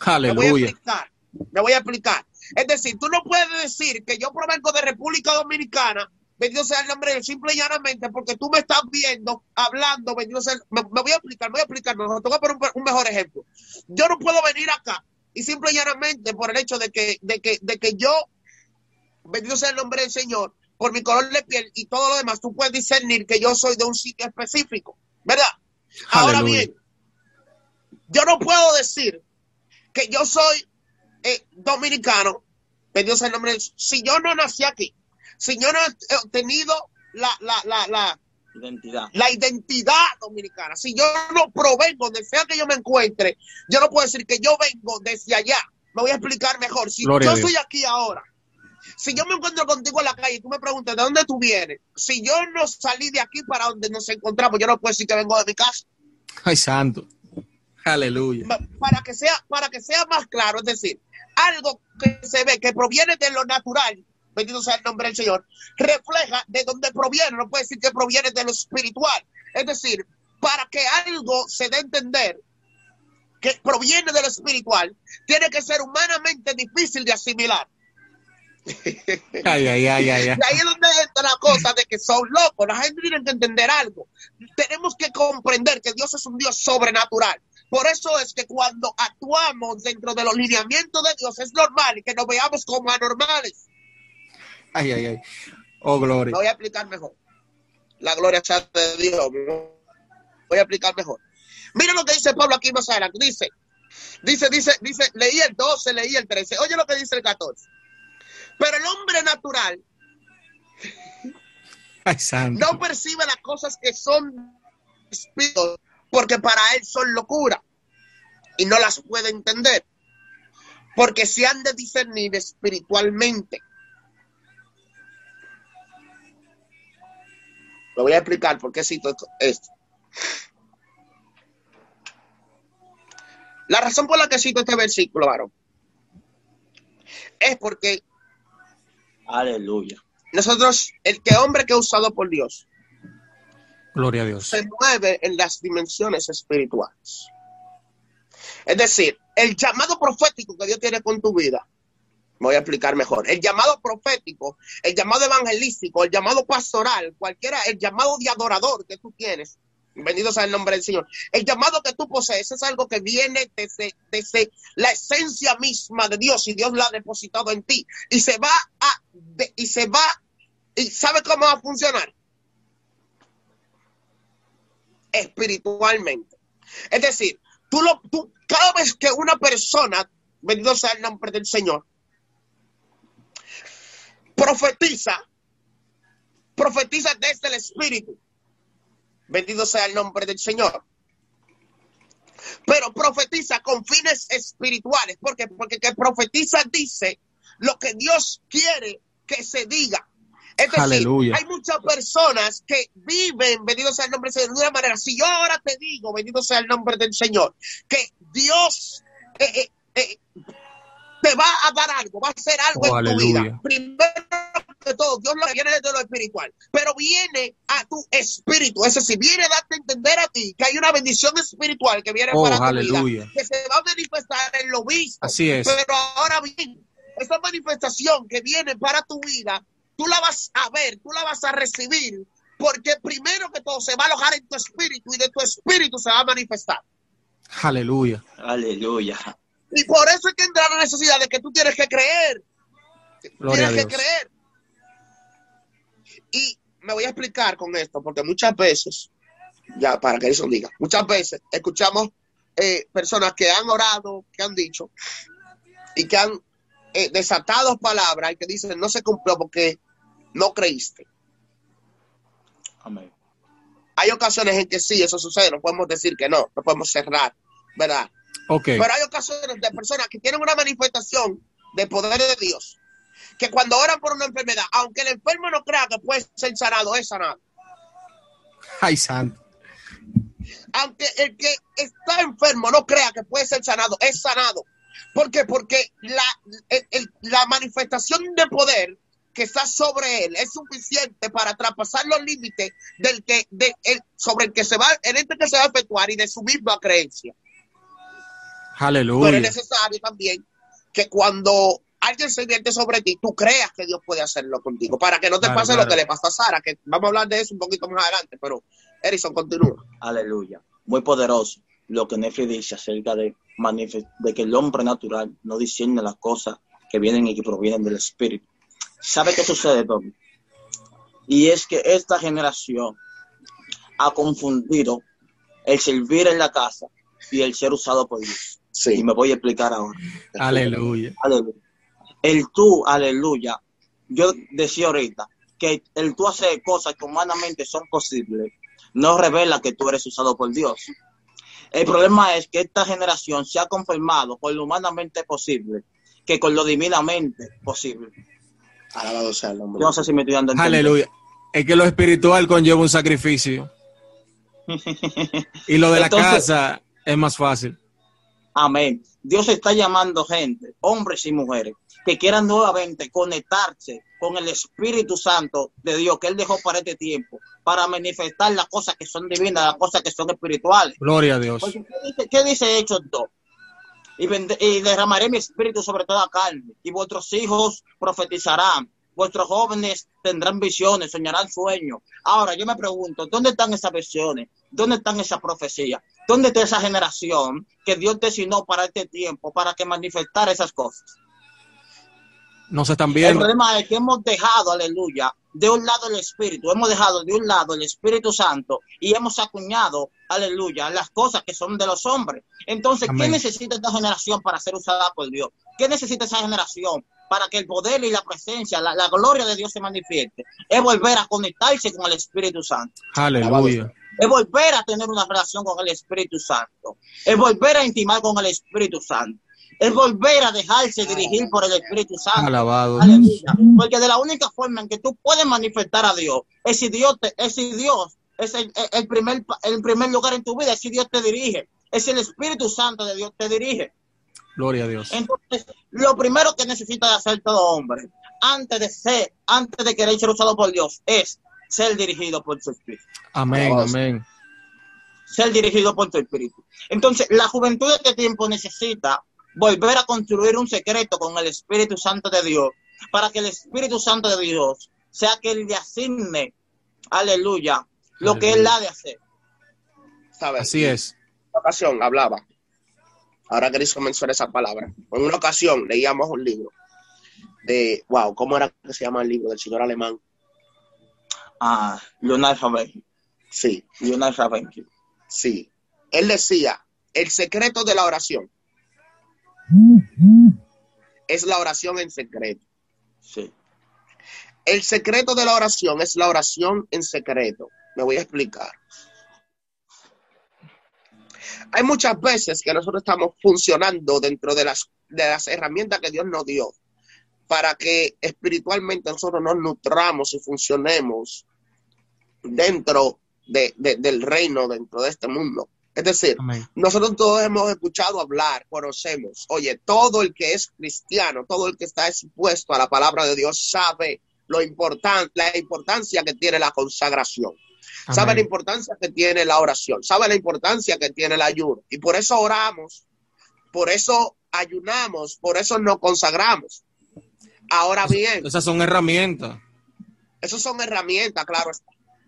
[SPEAKER 1] Aleluya.
[SPEAKER 2] Me voy a explicar. Me voy a explicar. Es decir, tú no puedes decir que yo provengo de República Dominicana, bendito sea el nombre de simple y llanamente porque tú me estás viendo, hablando, bendito sea, me, voy a explicar, me voy a explicar, mejor, te voy a poner un, mejor ejemplo. Yo no puedo venir acá y simple y llanamente por el hecho de que, de que, de que yo, bendito sea el nombre del Señor, por mi color de piel y todo lo demás, tú puedes discernir que yo soy de un sitio específico, ¿verdad? Ahora bien, yo no puedo decir que yo soy eh, dominicano, Dios el nombre, si yo no nací aquí, si yo no he tenido la, la, la, la
[SPEAKER 3] identidad.
[SPEAKER 2] La identidad dominicana. Si yo no provengo, donde sea que yo me encuentre, yo no puedo decir que yo vengo desde allá. Me voy a explicar mejor. Si yo estoy aquí ahora, si yo me encuentro contigo en la calle y tú me preguntas de dónde tú vienes, si yo no salí de aquí para donde nos encontramos, yo no puedo decir que vengo de mi casa.
[SPEAKER 1] Ay, santo. Aleluya.
[SPEAKER 2] Para que sea, para que sea más claro, es decir, algo que se ve que proviene de lo natural, bendito sea el nombre del Señor, refleja de dónde proviene, no puede decir que proviene de lo espiritual. Es decir, para que algo se dé a entender que proviene de lo espiritual, tiene que ser humanamente difícil de asimilar.
[SPEAKER 1] Ay, ay, ay, ay,
[SPEAKER 2] Y ahí es donde entra la cosa de que son locos. La gente tiene que entender algo. Tenemos que comprender que Dios es un Dios sobrenatural. Por eso es que cuando actuamos dentro de los lineamientos de Dios es normal que nos veamos como anormales.
[SPEAKER 1] Ay, ay, ay. Oh, gloria.
[SPEAKER 2] voy a explicar mejor. La gloria sea de Dios. Voy a explicar mejor. Mira lo que dice Pablo aquí más adelante. Dice, dice, dice, dice, leí el 12, leí el 13. Oye lo que dice el 14. Pero el hombre natural
[SPEAKER 1] Ay,
[SPEAKER 2] no percibe las cosas que son espíritus porque para él son locura y no las puede entender, porque se han de discernir espiritualmente. Lo voy a explicar por qué cito esto. La razón por la que cito este versículo, varón, es porque
[SPEAKER 3] Aleluya.
[SPEAKER 2] Nosotros, el que hombre que es usado por Dios,
[SPEAKER 1] Gloria a Dios.
[SPEAKER 2] Se mueve en las dimensiones espirituales. Es decir, el llamado profético que Dios tiene con tu vida, voy a explicar mejor, el llamado profético, el llamado evangelístico, el llamado pastoral, cualquiera, el llamado de adorador que tú tienes, bendito sea el nombre del Señor, el llamado que tú posees es algo que viene desde, desde la esencia misma de Dios y Dios la ha depositado en ti y se va a, y se va, y sabe cómo va a funcionar espiritualmente. Es decir, tú lo, tú, cada vez que una persona, bendito sea el nombre del Señor, profetiza, profetiza desde el Espíritu. Bendito sea el nombre del Señor. Pero profetiza con fines espirituales. ¿Por Porque que profetiza dice lo que Dios quiere que se diga. Es decir, hay muchas personas que viven, bendito sea el nombre del Señor, de una manera. Si yo ahora te digo, bendito sea el nombre del Señor, que Dios eh, eh, eh, te va a dar algo, va a hacer algo
[SPEAKER 1] oh,
[SPEAKER 2] en tu vida. Primero que todo, Dios lo viene desde lo espiritual, pero viene a tu espíritu, es decir, viene a darte a entender a ti que hay una bendición espiritual que viene
[SPEAKER 1] Oh,
[SPEAKER 2] para tu
[SPEAKER 1] aleluya.
[SPEAKER 2] vida, que se va a manifestar en lo visto.
[SPEAKER 1] Así es.
[SPEAKER 2] Pero ahora bien, esa manifestación que viene para tu vida, tú la vas a ver, tú la vas a recibir, porque primero que todo se va a alojar en tu espíritu y de tu espíritu se va a manifestar.
[SPEAKER 1] Aleluya.
[SPEAKER 3] Aleluya.
[SPEAKER 2] Y por eso es que entra la necesidad de que tú tienes que creer.
[SPEAKER 1] Gloria
[SPEAKER 2] tienes que creer. Y me voy a explicar con esto, porque muchas veces, ya para que eso diga, muchas veces escuchamos eh, personas que han orado, que han dicho, y que han eh, desatado palabras y que dicen no se cumplió porque no creíste.
[SPEAKER 3] Amén.
[SPEAKER 2] Hay ocasiones en que sí, eso sucede, no podemos decir que no, no podemos cerrar, ¿verdad?
[SPEAKER 1] Ok.
[SPEAKER 2] Pero hay ocasiones de personas que tienen una manifestación de poder de Dios, que cuando oran por una enfermedad, aunque el enfermo no crea que puede ser sanado, es sanado.
[SPEAKER 1] Ay, santo.
[SPEAKER 2] Aunque el que está enfermo no crea que puede ser sanado, es sanado. ¿Por qué? Porque la, el- el- la manifestación de poder que está sobre él es suficiente para traspasar los límites del que, de, el- sobre el que se va, el ente que se va a efectuar y de su misma creencia. Pero es
[SPEAKER 1] Aleluya.
[SPEAKER 2] necesario también que cuando alguien se vierte sobre ti, tú creas que Dios puede hacerlo contigo, para que no te
[SPEAKER 1] Claro,
[SPEAKER 2] pase
[SPEAKER 1] claro.
[SPEAKER 2] lo que le pasó a Sara, que vamos a hablar de eso un poquito más adelante, pero Erison continúa.
[SPEAKER 3] Aleluya. Muy poderoso lo que Nefi dice acerca de, manifest- de que el hombre natural no discierne las cosas que vienen y que provienen del espíritu. ¿Sabe qué sucede, Tommy? Y es que esta generación ha confundido el servir en la casa y el ser usado por Dios. Y
[SPEAKER 2] Sí.
[SPEAKER 3] me voy a explicar ahora.
[SPEAKER 1] Aleluya.
[SPEAKER 3] Aleluya. El tú, aleluya. Yo decía ahorita que el tú hacer cosas que humanamente son posibles no revela que tú eres usado por Dios. El problema es que esta generación se ha confirmado con lo humanamente posible que con lo divinamente posible.
[SPEAKER 2] Alabado sea el nombre.
[SPEAKER 3] Yo no sé si me estoy dando.
[SPEAKER 1] Aleluya. Es que lo espiritual conlleva un sacrificio. Y lo de la
[SPEAKER 3] Entonces-
[SPEAKER 1] casa es más fácil.
[SPEAKER 3] Amén. Dios está llamando gente, hombres y mujeres, que quieran nuevamente conectarse con el Espíritu Santo de Dios que Él dejó para este tiempo, para manifestar las cosas que son divinas, las cosas que son espirituales.
[SPEAKER 1] Gloria a Dios.
[SPEAKER 3] Porque, ¿qué, dice, qué dice Hechos 2? Y, derramaré mi espíritu sobre toda carne, y vuestros hijos profetizarán, vuestros jóvenes tendrán visiones, soñarán sueños. Ahora, yo me pregunto, ¿dónde están esas visiones? ¿Dónde están esas profecías? ¿Dónde está esa generación que Dios designó para este tiempo, para que manifestara esas cosas?
[SPEAKER 1] No se están
[SPEAKER 3] El
[SPEAKER 1] viendo.
[SPEAKER 3] problema es que hemos dejado, aleluya, de un lado el Espíritu, hemos dejado de un lado el Espíritu Santo y hemos acuñado, aleluya, las cosas que son de los hombres. Entonces, ¿qué necesita esta generación para ser usada por Dios? ¿Qué necesita esa generación para que el poder y la presencia, la, la gloria de Dios se manifieste? Es volver a conectarse con el Espíritu Santo.
[SPEAKER 1] Aleluya.
[SPEAKER 3] Es volver a tener una relación con el Espíritu Santo. Es volver a intimar con el Espíritu Santo. Es volver a dejarse dirigir por el Espíritu Santo.
[SPEAKER 1] Alabado.
[SPEAKER 3] Aleluya. Porque de la única forma en que tú puedes manifestar a Dios es si Dios, te- es si Dios es el, primer, el primer lugar en tu vida, es si Dios te dirige. Es si el Espíritu Santo de Dios te dirige.
[SPEAKER 1] Gloria a Dios.
[SPEAKER 3] Entonces, lo primero que necesita de hacer todo hombre, antes de ser, antes de querer ser usado por Dios, es ser dirigido por su Espíritu
[SPEAKER 1] Amén, amén.
[SPEAKER 3] ser dirigido por tu espíritu. Entonces, la juventud de este tiempo necesita volver a construir un secreto con el Espíritu Santo de Dios, para que el Espíritu Santo de Dios sea que él le asigne, aleluya, lo que él ha de hacer.
[SPEAKER 2] ¿Sabes?
[SPEAKER 1] Así es.
[SPEAKER 2] En una ocasión hablaba, ahora que hizo mencionar esa palabra, en una ocasión leíamos un libro de, wow, ¿cómo era que se llama el libro del señor alemán?
[SPEAKER 3] Ah, Leonard Ravenki.
[SPEAKER 2] Sí,
[SPEAKER 3] Leonard Ravenki.
[SPEAKER 2] sí. Él decía, el secreto de la oración es la oración en secreto.
[SPEAKER 3] Sí.
[SPEAKER 2] El secreto de la oración es la oración en secreto. Me voy a explicar. Hay muchas veces que nosotros estamos funcionando dentro de las, de las herramientas que Dios nos dio para que espiritualmente nosotros nos nutramos y funcionemos dentro de- de- del reino, dentro de este mundo. Es decir,
[SPEAKER 1] Amén.
[SPEAKER 2] nosotros todos hemos escuchado hablar, conocemos. Oye, todo el que es cristiano, todo el que está expuesto a la palabra de Dios sabe lo important, la importancia que tiene la consagración. Sabe la importancia que tiene la oración. Sabe la importancia que tiene el ayuno. Y por eso oramos. Por eso ayunamos. Por eso nos consagramos. Ahora bien.
[SPEAKER 1] Esas son herramientas.
[SPEAKER 2] Esas son herramientas, claro.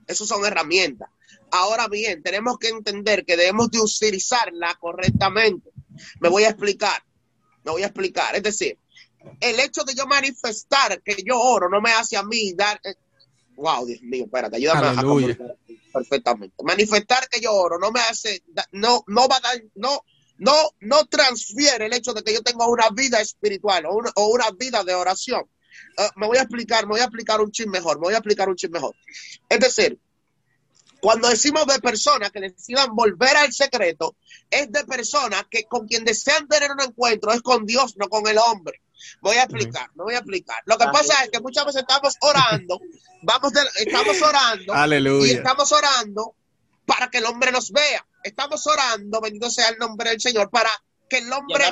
[SPEAKER 2] Esas son herramientas. Ahora bien, tenemos que entender que debemos de utilizarla correctamente. Me voy a explicar. Me voy a explicar. Es decir, el hecho de yo manifestar que yo oro no me hace a mí dar. Eh, wow, Dios mío, espérate, ayúdame a comunicar perfectamente. Manifestar que yo oro no me hace, no, no va a dar, no, no, no transfiere el hecho de que yo tenga una vida espiritual o una, o una vida de oración. Eh, me voy a explicar, me voy a explicar un chin mejor, me voy a explicar un chin mejor. Es decir, cuando decimos de personas que decidan volver al secreto, es de personas que con quien desean tener un encuentro es con Dios, no con el hombre. Voy a explicar, no voy a explicar. Lo que pasa es que muchas veces estamos orando, vamos estamos orando
[SPEAKER 1] Aleluya.
[SPEAKER 2] y estamos orando para que el hombre nos vea. Estamos orando, bendito sea el nombre del Señor, para que el hombre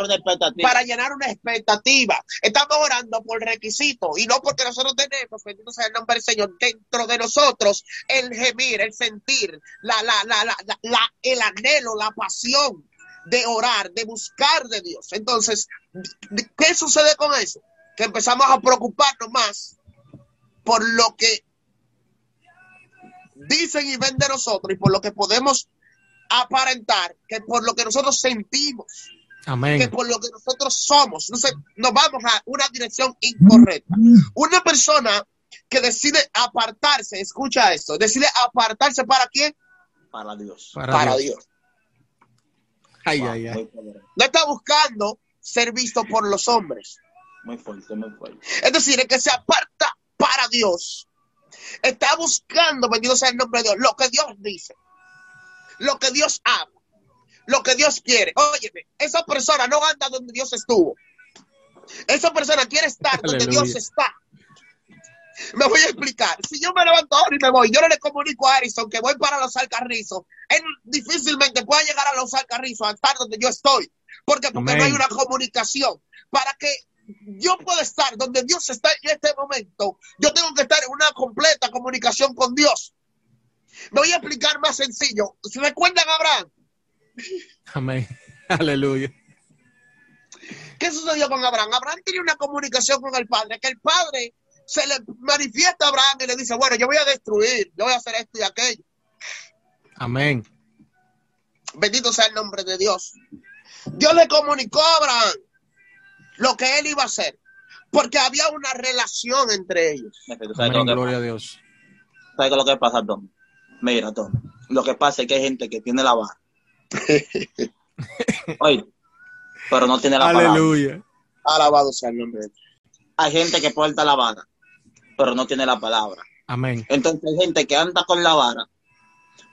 [SPEAKER 2] para llenar una expectativa. Estamos orando por requisito y no porque nosotros tenemos, bendito sea el nombre del Señor, dentro de nosotros el gemir, el sentir, la, la, la, la, el anhelo, la pasión de orar, de buscar de Dios. Entonces, ¿qué sucede con eso? Que empezamos a preocuparnos más por lo que dicen y ven de nosotros y por lo que podemos aparentar que por lo que nosotros sentimos. Que por lo que nosotros somos. Entonces, nos vamos a una dirección incorrecta. Una persona que decide apartarse, escucha esto, decide apartarse para quién?
[SPEAKER 3] Para Dios.
[SPEAKER 2] Para, Dios.
[SPEAKER 1] Ay, ay, ay.
[SPEAKER 2] No está buscando ser visto por los hombres.
[SPEAKER 3] Muy fuerte, muy fuerte.
[SPEAKER 2] Es decir, el que se aparta para Dios está buscando, bendito sea el nombre de Dios, lo que Dios dice, lo que Dios ama lo que Dios quiere. Óyeme, esa persona no anda donde Dios estuvo. Esa persona quiere estar donde Dios está. Me voy a explicar. Si yo me levanto ahora y me voy, yo no le comunico a Harrison que voy para los alcarrizos. Él difícilmente puede llegar a los alcarrizos a estar donde yo estoy. Porque, porque no hay una comunicación. Para que yo pueda estar donde Dios está en este momento, yo tengo que estar en una completa comunicación con Dios. Me voy a explicar más sencillo. ¿Se recuerdan a Abraham?
[SPEAKER 1] Amén. Aleluya.
[SPEAKER 2] ¿Qué sucedió con Abraham? Abraham tiene una comunicación con el Padre, que el Padre se le manifiesta a Abraham y le dice, bueno, yo voy a destruir, yo voy a hacer esto y aquello.
[SPEAKER 1] Amén.
[SPEAKER 2] Bendito sea el nombre de Dios. Dios le comunicó a Abraham lo que él iba a hacer, porque había una relación entre ellos.
[SPEAKER 1] Amén, gloria a Dios.
[SPEAKER 3] ¿Sabes lo que pasa, Tom? Mira, Tom, lo que pasa es que hay gente que tiene la vara Oye, pero no tiene la
[SPEAKER 1] Aleluya.
[SPEAKER 2] Alabado sea el nombre.
[SPEAKER 3] Hay gente que porta la vara, pero no tiene la palabra.
[SPEAKER 1] Amén.
[SPEAKER 3] Entonces hay gente que anda con la vara,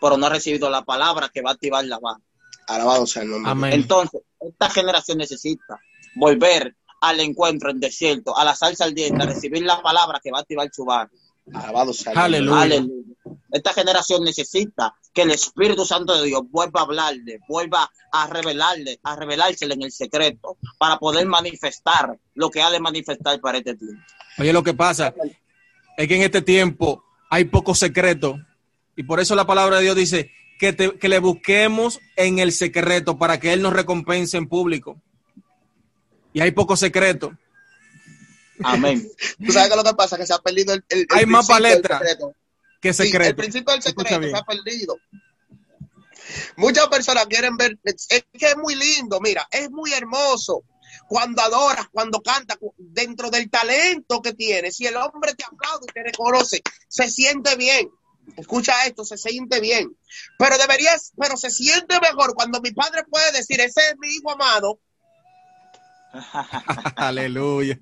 [SPEAKER 3] pero no ha recibido la palabra que va a activar la vara.
[SPEAKER 2] Alabado sea el nombre.
[SPEAKER 3] Amén. Entonces, esta generación necesita volver al encuentro en desierto, a la salsa al diente, a recibir la palabra que va a activar su vara.
[SPEAKER 2] Alabado sea.
[SPEAKER 3] Aleluya. Esta generación necesita que el Espíritu Santo de Dios vuelva a hablarle, vuelva a revelarle, a revelársele en el secreto para poder manifestar lo que ha de manifestar para este tiempo.
[SPEAKER 1] Oye, lo que pasa es que en este tiempo hay poco secreto y por eso la palabra de Dios dice que, que le busquemos en el secreto para que Él nos recompense en público. Y hay poco secreto.
[SPEAKER 3] Amén.
[SPEAKER 2] Tú sabes que lo que pasa es que se ha perdido el,
[SPEAKER 1] hay más paleta que secreto.
[SPEAKER 2] el principio del secreto se ha perdido. Muchas personas quieren ver, es que es muy lindo, mira, es muy hermoso cuando adoras, cuando cantas, dentro del talento que tienes. Si el hombre te aplaude y te reconoce, se siente bien. Escucha esto, se siente bien. Pero deberías, pero se siente mejor cuando mi padre puede decir, ese es mi hijo amado.
[SPEAKER 1] Aleluya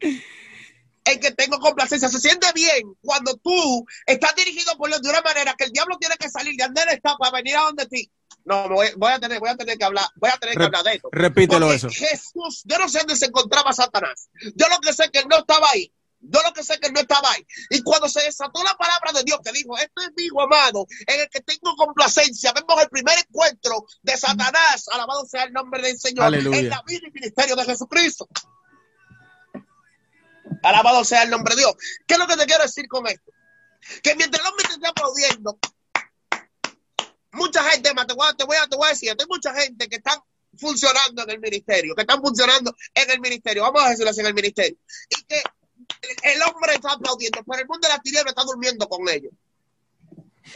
[SPEAKER 2] en que tengo complacencia. Se siente bien cuando tú estás dirigido por Dios de una manera que el diablo tiene que salir de donde está para venir a donde ti. No, voy, a tener, voy a tener que hablar, voy a tener que hablar de esto.
[SPEAKER 1] Repítelo eso.
[SPEAKER 2] Jesús, yo no sé dónde se encontraba Satanás. Yo lo que sé es que él no estaba ahí. Yo lo que sé es que él no estaba ahí. Y cuando se desató la palabra de Dios que dijo, este es mi hijo amado, en el que tengo complacencia, vemos el primer encuentro de Satanás, alabado sea el nombre del Señor, en la vida y ministerio de Jesucristo. Alabado sea el nombre de Dios. ¿Qué es lo que te quiero decir con esto? Que mientras el hombre te está aplaudiendo, mucha gente, te voy, a, te, voy a, te voy a decir, hay mucha gente que están funcionando en el ministerio, que están funcionando en el ministerio, vamos a decirlo así en el ministerio, y que el hombre está aplaudiendo, pero el mundo de la tiniebla está durmiendo con ellos.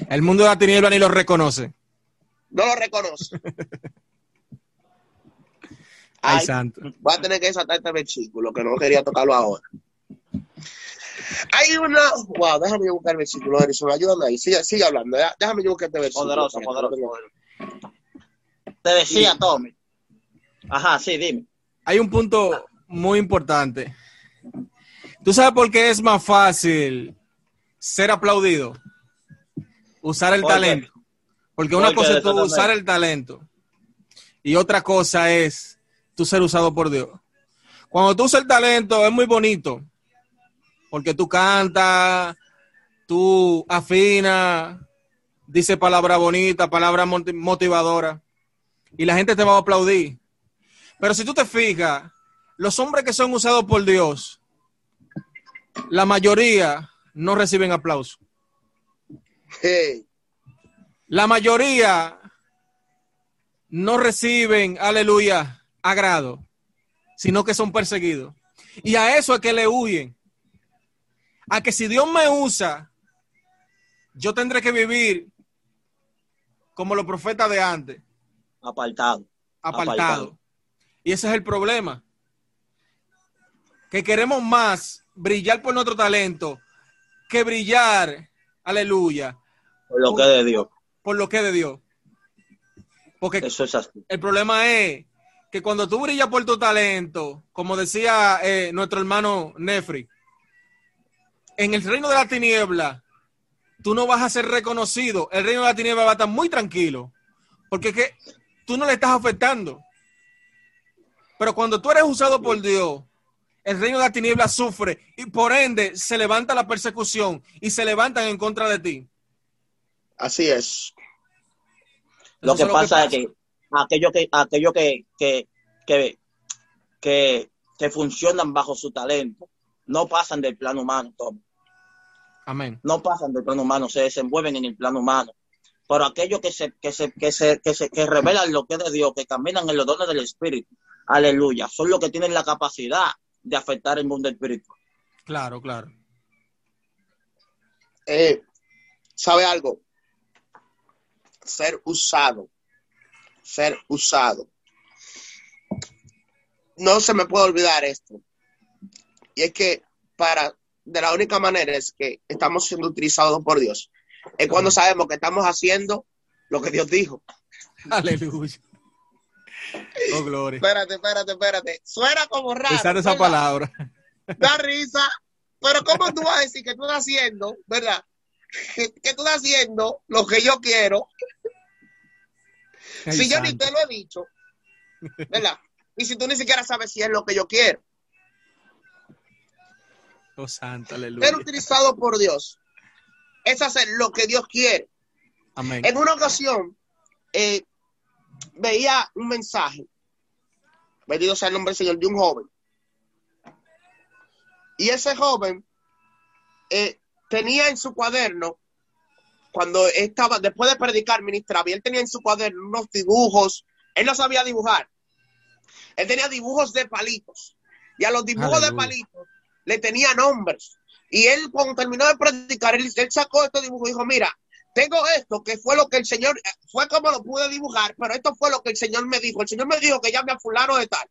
[SPEAKER 1] El mundo de la tiniebla ni lo reconoce.
[SPEAKER 2] No lo reconoce.
[SPEAKER 1] Ay, santo.
[SPEAKER 2] Voy a tener que desatar este versículo, que no quería tocarlo ahora. Hay una. Wow, déjame buscar el versículo, Erison. Ayúdame ahí. Sigue, sigue hablando. Déjame buscar este versículo.
[SPEAKER 3] Poderoso, poderoso. Te decía, Tommy. Ajá, sí, dime.
[SPEAKER 1] Hay un punto muy importante. ¿Tú sabes por qué es más fácil ser aplaudido? Usar el talento. Porque una cosa es tú usar el talento y otra cosa es tú ser usado por Dios. Cuando tú usas el talento es muy bonito porque tú cantas, tú afinas, dices palabra bonita, palabra motivadora y la gente te va a aplaudir. Pero si tú te fijas, los hombres que son usados por Dios, la mayoría no reciben aplauso. La mayoría no reciben, aleluya, agrado, sino que son perseguidos. Y a eso es que le huyen. A que si Dios me usa, yo tendré que vivir como los profetas de antes.
[SPEAKER 3] Apartado.
[SPEAKER 1] Apartado. Apartado. Y ese es el problema. Que queremos más brillar por nuestro talento que brillar, aleluya.
[SPEAKER 3] Por lo que de Dios.
[SPEAKER 1] Por lo que es de Dios. Porque
[SPEAKER 3] Eso es así.
[SPEAKER 1] el problema es que cuando tú brillas por tu talento, como decía eh, nuestro hermano Nefri, en el reino de la tiniebla, tú no vas a ser reconocido. El reino de la tiniebla va a estar muy tranquilo. Porque que tú no le estás afectando. Pero cuando tú eres usado por Dios, el reino de la tiniebla sufre y por ende se levanta la persecución y se levantan en contra de ti.
[SPEAKER 2] Así es.
[SPEAKER 3] Lo que, pasa es que aquellos que, aquello que, que, que, que, funcionan bajo su talento no pasan del plano humano, Tom.
[SPEAKER 1] Amén.
[SPEAKER 3] No pasan del plano humano, se desenvuelven en el plano humano. Pero aquellos que se, que se, que se, que se, que revelan lo que es de Dios, que caminan en los dones del Espíritu, aleluya, son los que tienen la capacidad de afectar el mundo espiritual.
[SPEAKER 1] Claro, claro.
[SPEAKER 2] Eh, ¿Sabe algo? Ser usado. Ser usado. No se me puede olvidar esto. Y es que para, de la única manera es que estamos siendo utilizados por Dios. Es cuando sabemos que estamos haciendo lo que Dios dijo.
[SPEAKER 1] Aleluya. Oh, gloria.
[SPEAKER 2] Espérate, espérate, espérate. Suena como raro.
[SPEAKER 1] Usar esa palabra.
[SPEAKER 2] Da risa. Pero ¿cómo tú vas a decir que tú estás haciendo, verdad? Que, tú estás haciendo lo que yo quiero. si yo ni te lo he dicho, ¿verdad? Y si tú ni siquiera sabes si es lo que yo quiero.
[SPEAKER 1] Oh, santo, aleluya.
[SPEAKER 2] Ser utilizado por Dios es hacer lo que Dios quiere.
[SPEAKER 1] Amén.
[SPEAKER 2] En una ocasión, eh, veía un mensaje, bendito sea el nombre del Señor, de un joven. Y ese joven eh, tenía en su cuaderno, cuando estaba, después de predicar, ministraba, y él tenía en su cuaderno unos dibujos, él no sabía dibujar, él tenía dibujos de palitos, y a los dibujos de palitos le tenía nombres. Y él, cuando terminó de predicar, él, él sacó estos dibujos y dijo, mira, tengo esto, que fue lo que el Señor, fue como lo pude dibujar, pero esto fue lo que el Señor me dijo. El Señor me dijo que llame a fulano de tal.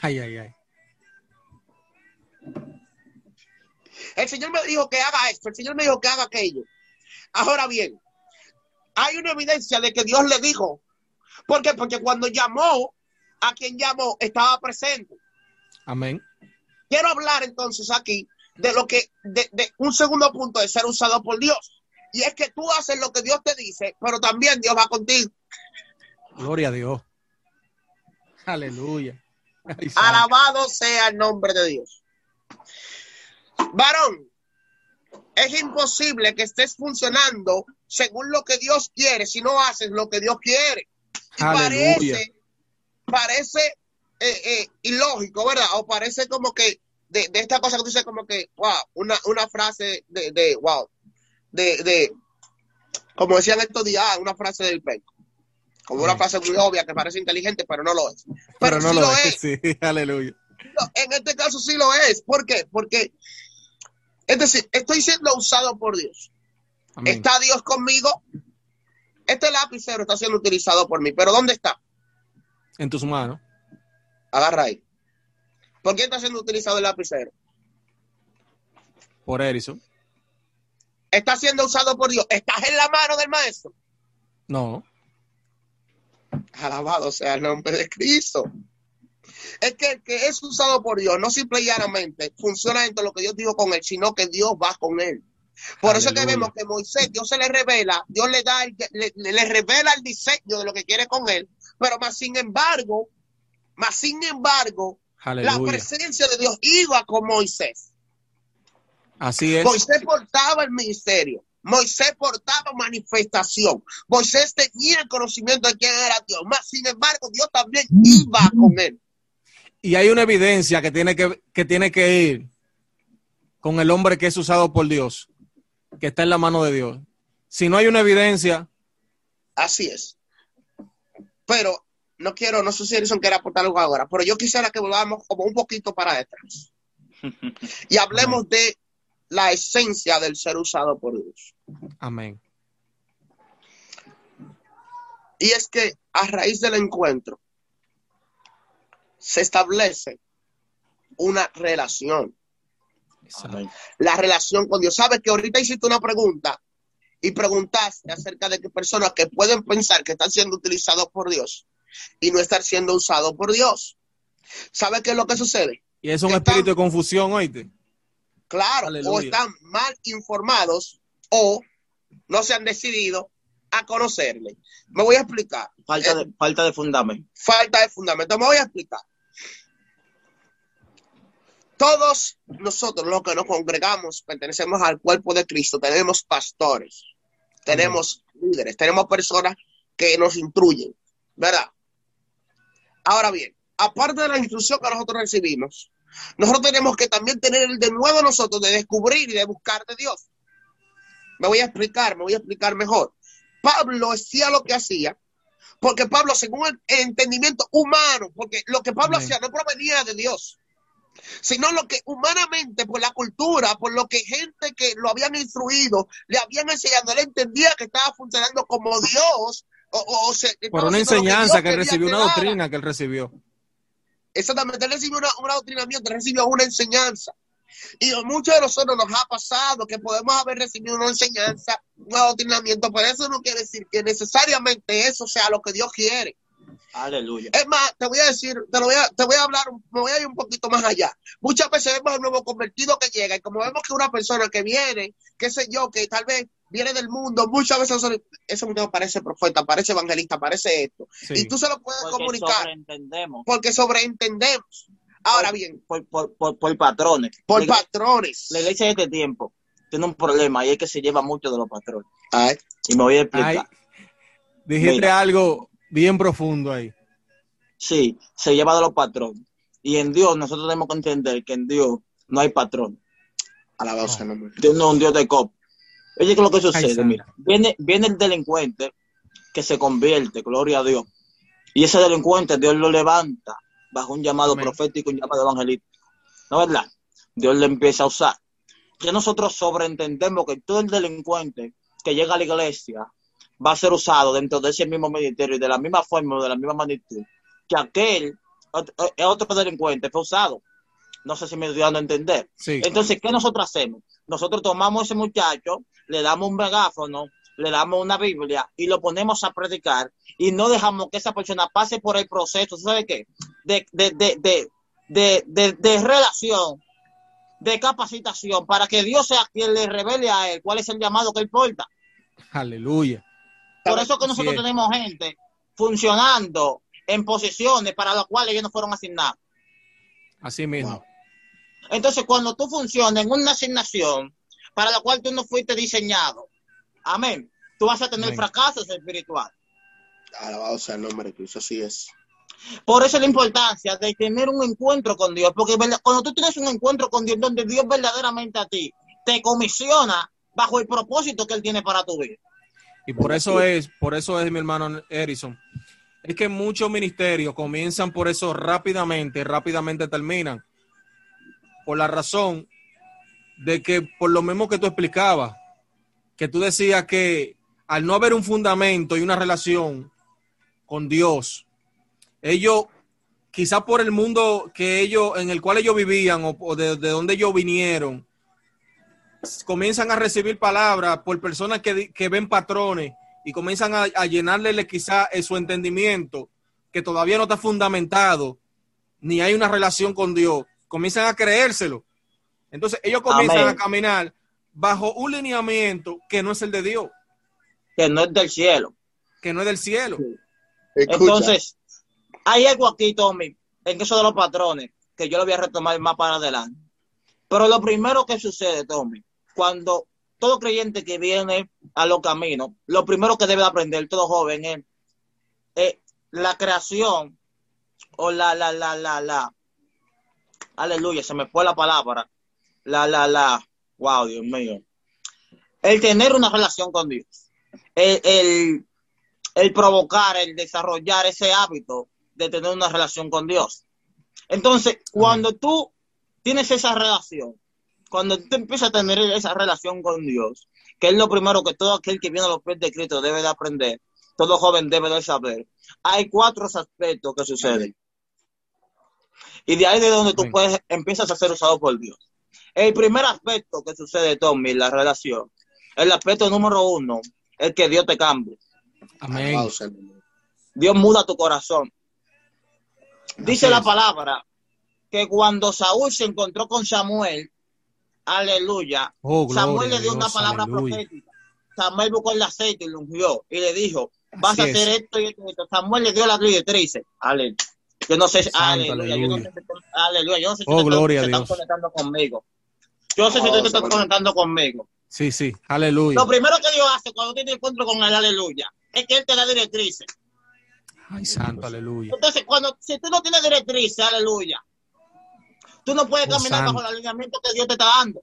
[SPEAKER 1] Ay, ay, ay.
[SPEAKER 2] El Señor me dijo que haga esto, el Señor me dijo que haga aquello. Ahora bien, hay una evidencia de que Dios le dijo. ¿Por qué? Porque cuando llamó, a quien llamó estaba presente.
[SPEAKER 1] Amén.
[SPEAKER 2] Quiero hablar entonces aquí de lo que, de, de un segundo punto de ser usado por Dios. Y es que tú haces lo que Dios te dice, pero también Dios va contigo.
[SPEAKER 1] Gloria a Dios. Aleluya.
[SPEAKER 2] Alabado sea el nombre de Dios. Varón, es imposible que estés funcionando según lo que Dios quiere si no haces lo que Dios quiere. Y parece, parece eh, eh, ilógico, ¿verdad? O parece como que de, esta cosa que tú dices como que, wow, una, una frase de, de wow, de, de, como decían estos días, ah, una frase del peco. Como una frase muy obvia que parece inteligente, pero no lo es. Pero, no lo, es. Sí, aleluya. En este caso sí lo es. ¿Por qué? Porque, es decir, estoy siendo usado por Dios. ¿Está Dios conmigo? Este lapicero está siendo utilizado por mí, pero ¿dónde está?
[SPEAKER 1] En tus manos.
[SPEAKER 2] Agarra ahí. ¿Por qué está siendo utilizado el lapicero?
[SPEAKER 1] Por Erison.
[SPEAKER 2] Está siendo usado por Dios. ¿Estás en la mano del maestro?
[SPEAKER 1] No.
[SPEAKER 2] Alabado sea el nombre de Cristo. Es que el que es usado por Dios no simple y llanamente funciona entre lo que Dios dijo con él, sino que Dios va con él. Por eso que vemos que Moisés, Dios se le revela, Dios le da, le, revela el diseño de lo que quiere con él, pero más sin embargo, más sin embargo, la presencia de Dios iba con Moisés.
[SPEAKER 1] Así es.
[SPEAKER 2] Moisés portaba el ministerio. Moisés portaba manifestación. Moisés tenía el conocimiento de quién era Dios. Más sin embargo, Dios también iba con él.
[SPEAKER 1] Y hay una evidencia que tiene que, que tiene que ir con el hombre que es usado por Dios que está en la mano de Dios. Si no hay una evidencia.
[SPEAKER 2] Así es. Pero no quiero, no sé si Edison quiere aportar algo ahora, pero yo quisiera que volvamos como un poquito para atrás y hablemos de la esencia del ser usado por Dios.
[SPEAKER 1] Amén.
[SPEAKER 2] Y es que a raíz del encuentro se establece una relación la relación con Dios. Sabes que ahorita hiciste una pregunta y preguntaste acerca de que personas que pueden pensar que están siendo utilizados por Dios y no estar siendo usados por Dios. ¿Sabes qué es lo que sucede?
[SPEAKER 1] Y es un espíritu de confusión, oíste.
[SPEAKER 2] Claro, o están mal informados o no se han decidido a conocerle. Me voy a explicar.
[SPEAKER 3] Falta de, falta de fundamento.
[SPEAKER 2] Falta de fundamento. Me voy a explicar. Todos nosotros los que nos congregamos pertenecemos al cuerpo de Cristo, tenemos pastores, tenemos líderes, tenemos personas que nos instruyen, ¿verdad? Ahora bien, aparte de la instrucción que nosotros recibimos, nosotros tenemos que también tener el de nuevo nosotros de descubrir y de buscar de Dios. Me voy a explicar, me voy a explicar mejor. Pablo hacía lo que hacía, porque Pablo, según el entendimiento humano, porque lo que Pablo hacía no provenía de Dios sino lo que humanamente, por la cultura, por lo que gente que lo habían instruido, le habían enseñado, él entendía que estaba funcionando como Dios. O,
[SPEAKER 1] por una enseñanza que, recibió, una doctrina que él recibió.
[SPEAKER 2] Exactamente, él recibió una, un adoctrinamiento, recibió una enseñanza. Y a muchos de nosotros nos ha pasado que podemos haber recibido una enseñanza, un adoctrinamiento, pero eso no quiere decir que necesariamente eso sea lo que Dios quiere.
[SPEAKER 3] Aleluya.
[SPEAKER 2] Es más, te voy a decir, te, lo voy a, te voy a hablar, me voy a ir un poquito más allá. Muchas veces vemos al nuevo convertido que llega y como vemos que una persona que viene, qué sé yo, que tal vez viene del mundo, muchas veces eso, eso parece profeta, parece evangelista, parece esto. Y tú se lo puedes porque comunicar. Sobreentendemos. Porque sobreentendemos. Ahora bien.
[SPEAKER 3] Por, por, patrones.
[SPEAKER 2] Por patrones.
[SPEAKER 3] La iglesia de este tiempo tiene un problema y es que se lleva mucho de los patrones. Y me voy a explicar.
[SPEAKER 1] Dijiste algo bien profundo ahí.
[SPEAKER 3] Sí, se lleva de los patrones. Y en Dios nosotros tenemos que entender que en Dios no hay patrón.
[SPEAKER 2] Alabado
[SPEAKER 3] sea Dios no es un Dios de cop. Oye, ¿qué es lo que sucede? Mira, viene, viene el delincuente que se convierte, gloria a Dios. Y ese delincuente Dios lo levanta bajo un llamado profético, un llamado evangelístico. ¿No es verdad? Dios le empieza a usar. Que nosotros sobreentendemos que todo el delincuente que llega a la iglesia va a ser usado dentro de ese mismo ministerio y de la misma forma, de la misma magnitud, que aquel eh, otro delincuente fue usado. No sé si me estoy dando a entender. Entonces, ¿qué nosotros hacemos? Nosotros tomamos a ese muchacho, le damos un megáfono, le damos una Biblia y lo ponemos a predicar y no dejamos que esa persona pase por el proceso, ¿sabe qué? De, de, de, de, de, de relación, de capacitación, para que Dios sea quien le revele a él cuál es el llamado que él porta.
[SPEAKER 1] Aleluya.
[SPEAKER 3] Por eso que nosotros tenemos gente funcionando en posiciones para las cuales ellos no fueron asignados.
[SPEAKER 1] Así mismo.
[SPEAKER 3] Entonces, cuando tú funcionas en una asignación para la cual tú no fuiste diseñado, amén, tú vas a tener fracasos espirituales.
[SPEAKER 2] Alabado sea el nombre de Cristo, así es.
[SPEAKER 3] Por eso la importancia de tener un encuentro con Dios, porque cuando tú tienes un encuentro con Dios, donde Dios verdaderamente a ti te comisiona bajo el propósito que Él tiene para tu vida.
[SPEAKER 1] Y por eso es, por eso es mi hermano Erison, es que muchos ministerios comienzan por eso rápidamente, rápidamente terminan. Por la razón de que, por lo mismo que tú explicabas, que tú decías que al no haber un fundamento y una relación con Dios, ellos, quizás por el mundo que ellos, en el cual ellos vivían o, de, donde ellos vinieron, comienzan a recibir palabras por personas que, que ven patrones y comienzan a, llenarle quizá su entendimiento que todavía no está fundamentado, ni hay una relación con Dios, comienzan a creérselo. Entonces ellos comienzan a caminar bajo un lineamiento que no es el de Dios.
[SPEAKER 3] Que no es del cielo.
[SPEAKER 1] Que no es del cielo.
[SPEAKER 3] Entonces, hay algo aquí, Tommy, en eso de los patrones, que yo lo voy a retomar más para adelante. Pero lo primero que sucede, Tommy, cuando todo creyente que viene a los caminos, lo primero que debe aprender todo joven es la creación o la, la, la, la, la, aleluya, se me fue la palabra, la, la, la, wow, Dios mío, el tener una relación con Dios, el, el, el provocar, el desarrollar ese hábito de tener una relación con Dios. Entonces, cuando tú tienes esa relación, cuando tú empiezas a tener esa relación con Dios, que es lo primero que todo aquel que viene a los pies de Cristo debe de aprender, todo joven debe de saber, hay cuatro aspectos que suceden. Y de ahí de donde tú puedes, empiezas a ser usado por Dios. El primer aspecto que sucede, Tommy, la relación, el aspecto número uno, es que Dios te cambie.
[SPEAKER 1] Amén.
[SPEAKER 3] Dios muda tu corazón. Dice la palabra que cuando Saúl se encontró con Samuel, Aleluya. Oh, Samuel le dio una palabra profética. Samuel buscó el aceite y lo ungió y le dijo, vas a hacer esto y esto, Samuel le dio la directrices. Aleluya. Yo no sé, aleluya. Yo no sé, aleluya. Yo no sé si
[SPEAKER 1] oh, gloria
[SPEAKER 3] te,
[SPEAKER 1] están
[SPEAKER 3] conectando conmigo. Yo no sé si tú te estás conectando conmigo.
[SPEAKER 1] Sí, sí, aleluya.
[SPEAKER 3] Lo primero que Dios hace cuando tiene encuentro con él, aleluya, es que Él te da directrices.
[SPEAKER 1] Ay, santo, aleluya.
[SPEAKER 3] Entonces, cuando, si tú no tienes directrices, aleluya, Tú no puedes caminar bajo el alineamiento que Dios te está dando.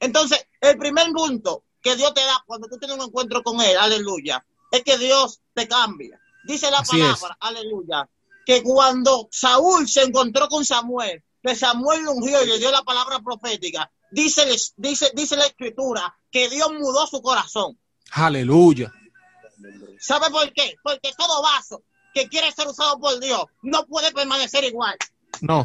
[SPEAKER 3] Entonces, el primer punto que Dios te da cuando tú tienes un encuentro con Él, aleluya, es que Dios te cambia. Dice la palabra, aleluya, que cuando Saúl se encontró con Samuel, que Samuel lo ungió y le dio la palabra profética, dice, dice, dice la escritura que Dios mudó su corazón.
[SPEAKER 1] Aleluya.
[SPEAKER 3] ¿Sabe por qué? Porque todo vaso que quiere ser usado por Dios no puede permanecer igual.
[SPEAKER 1] No.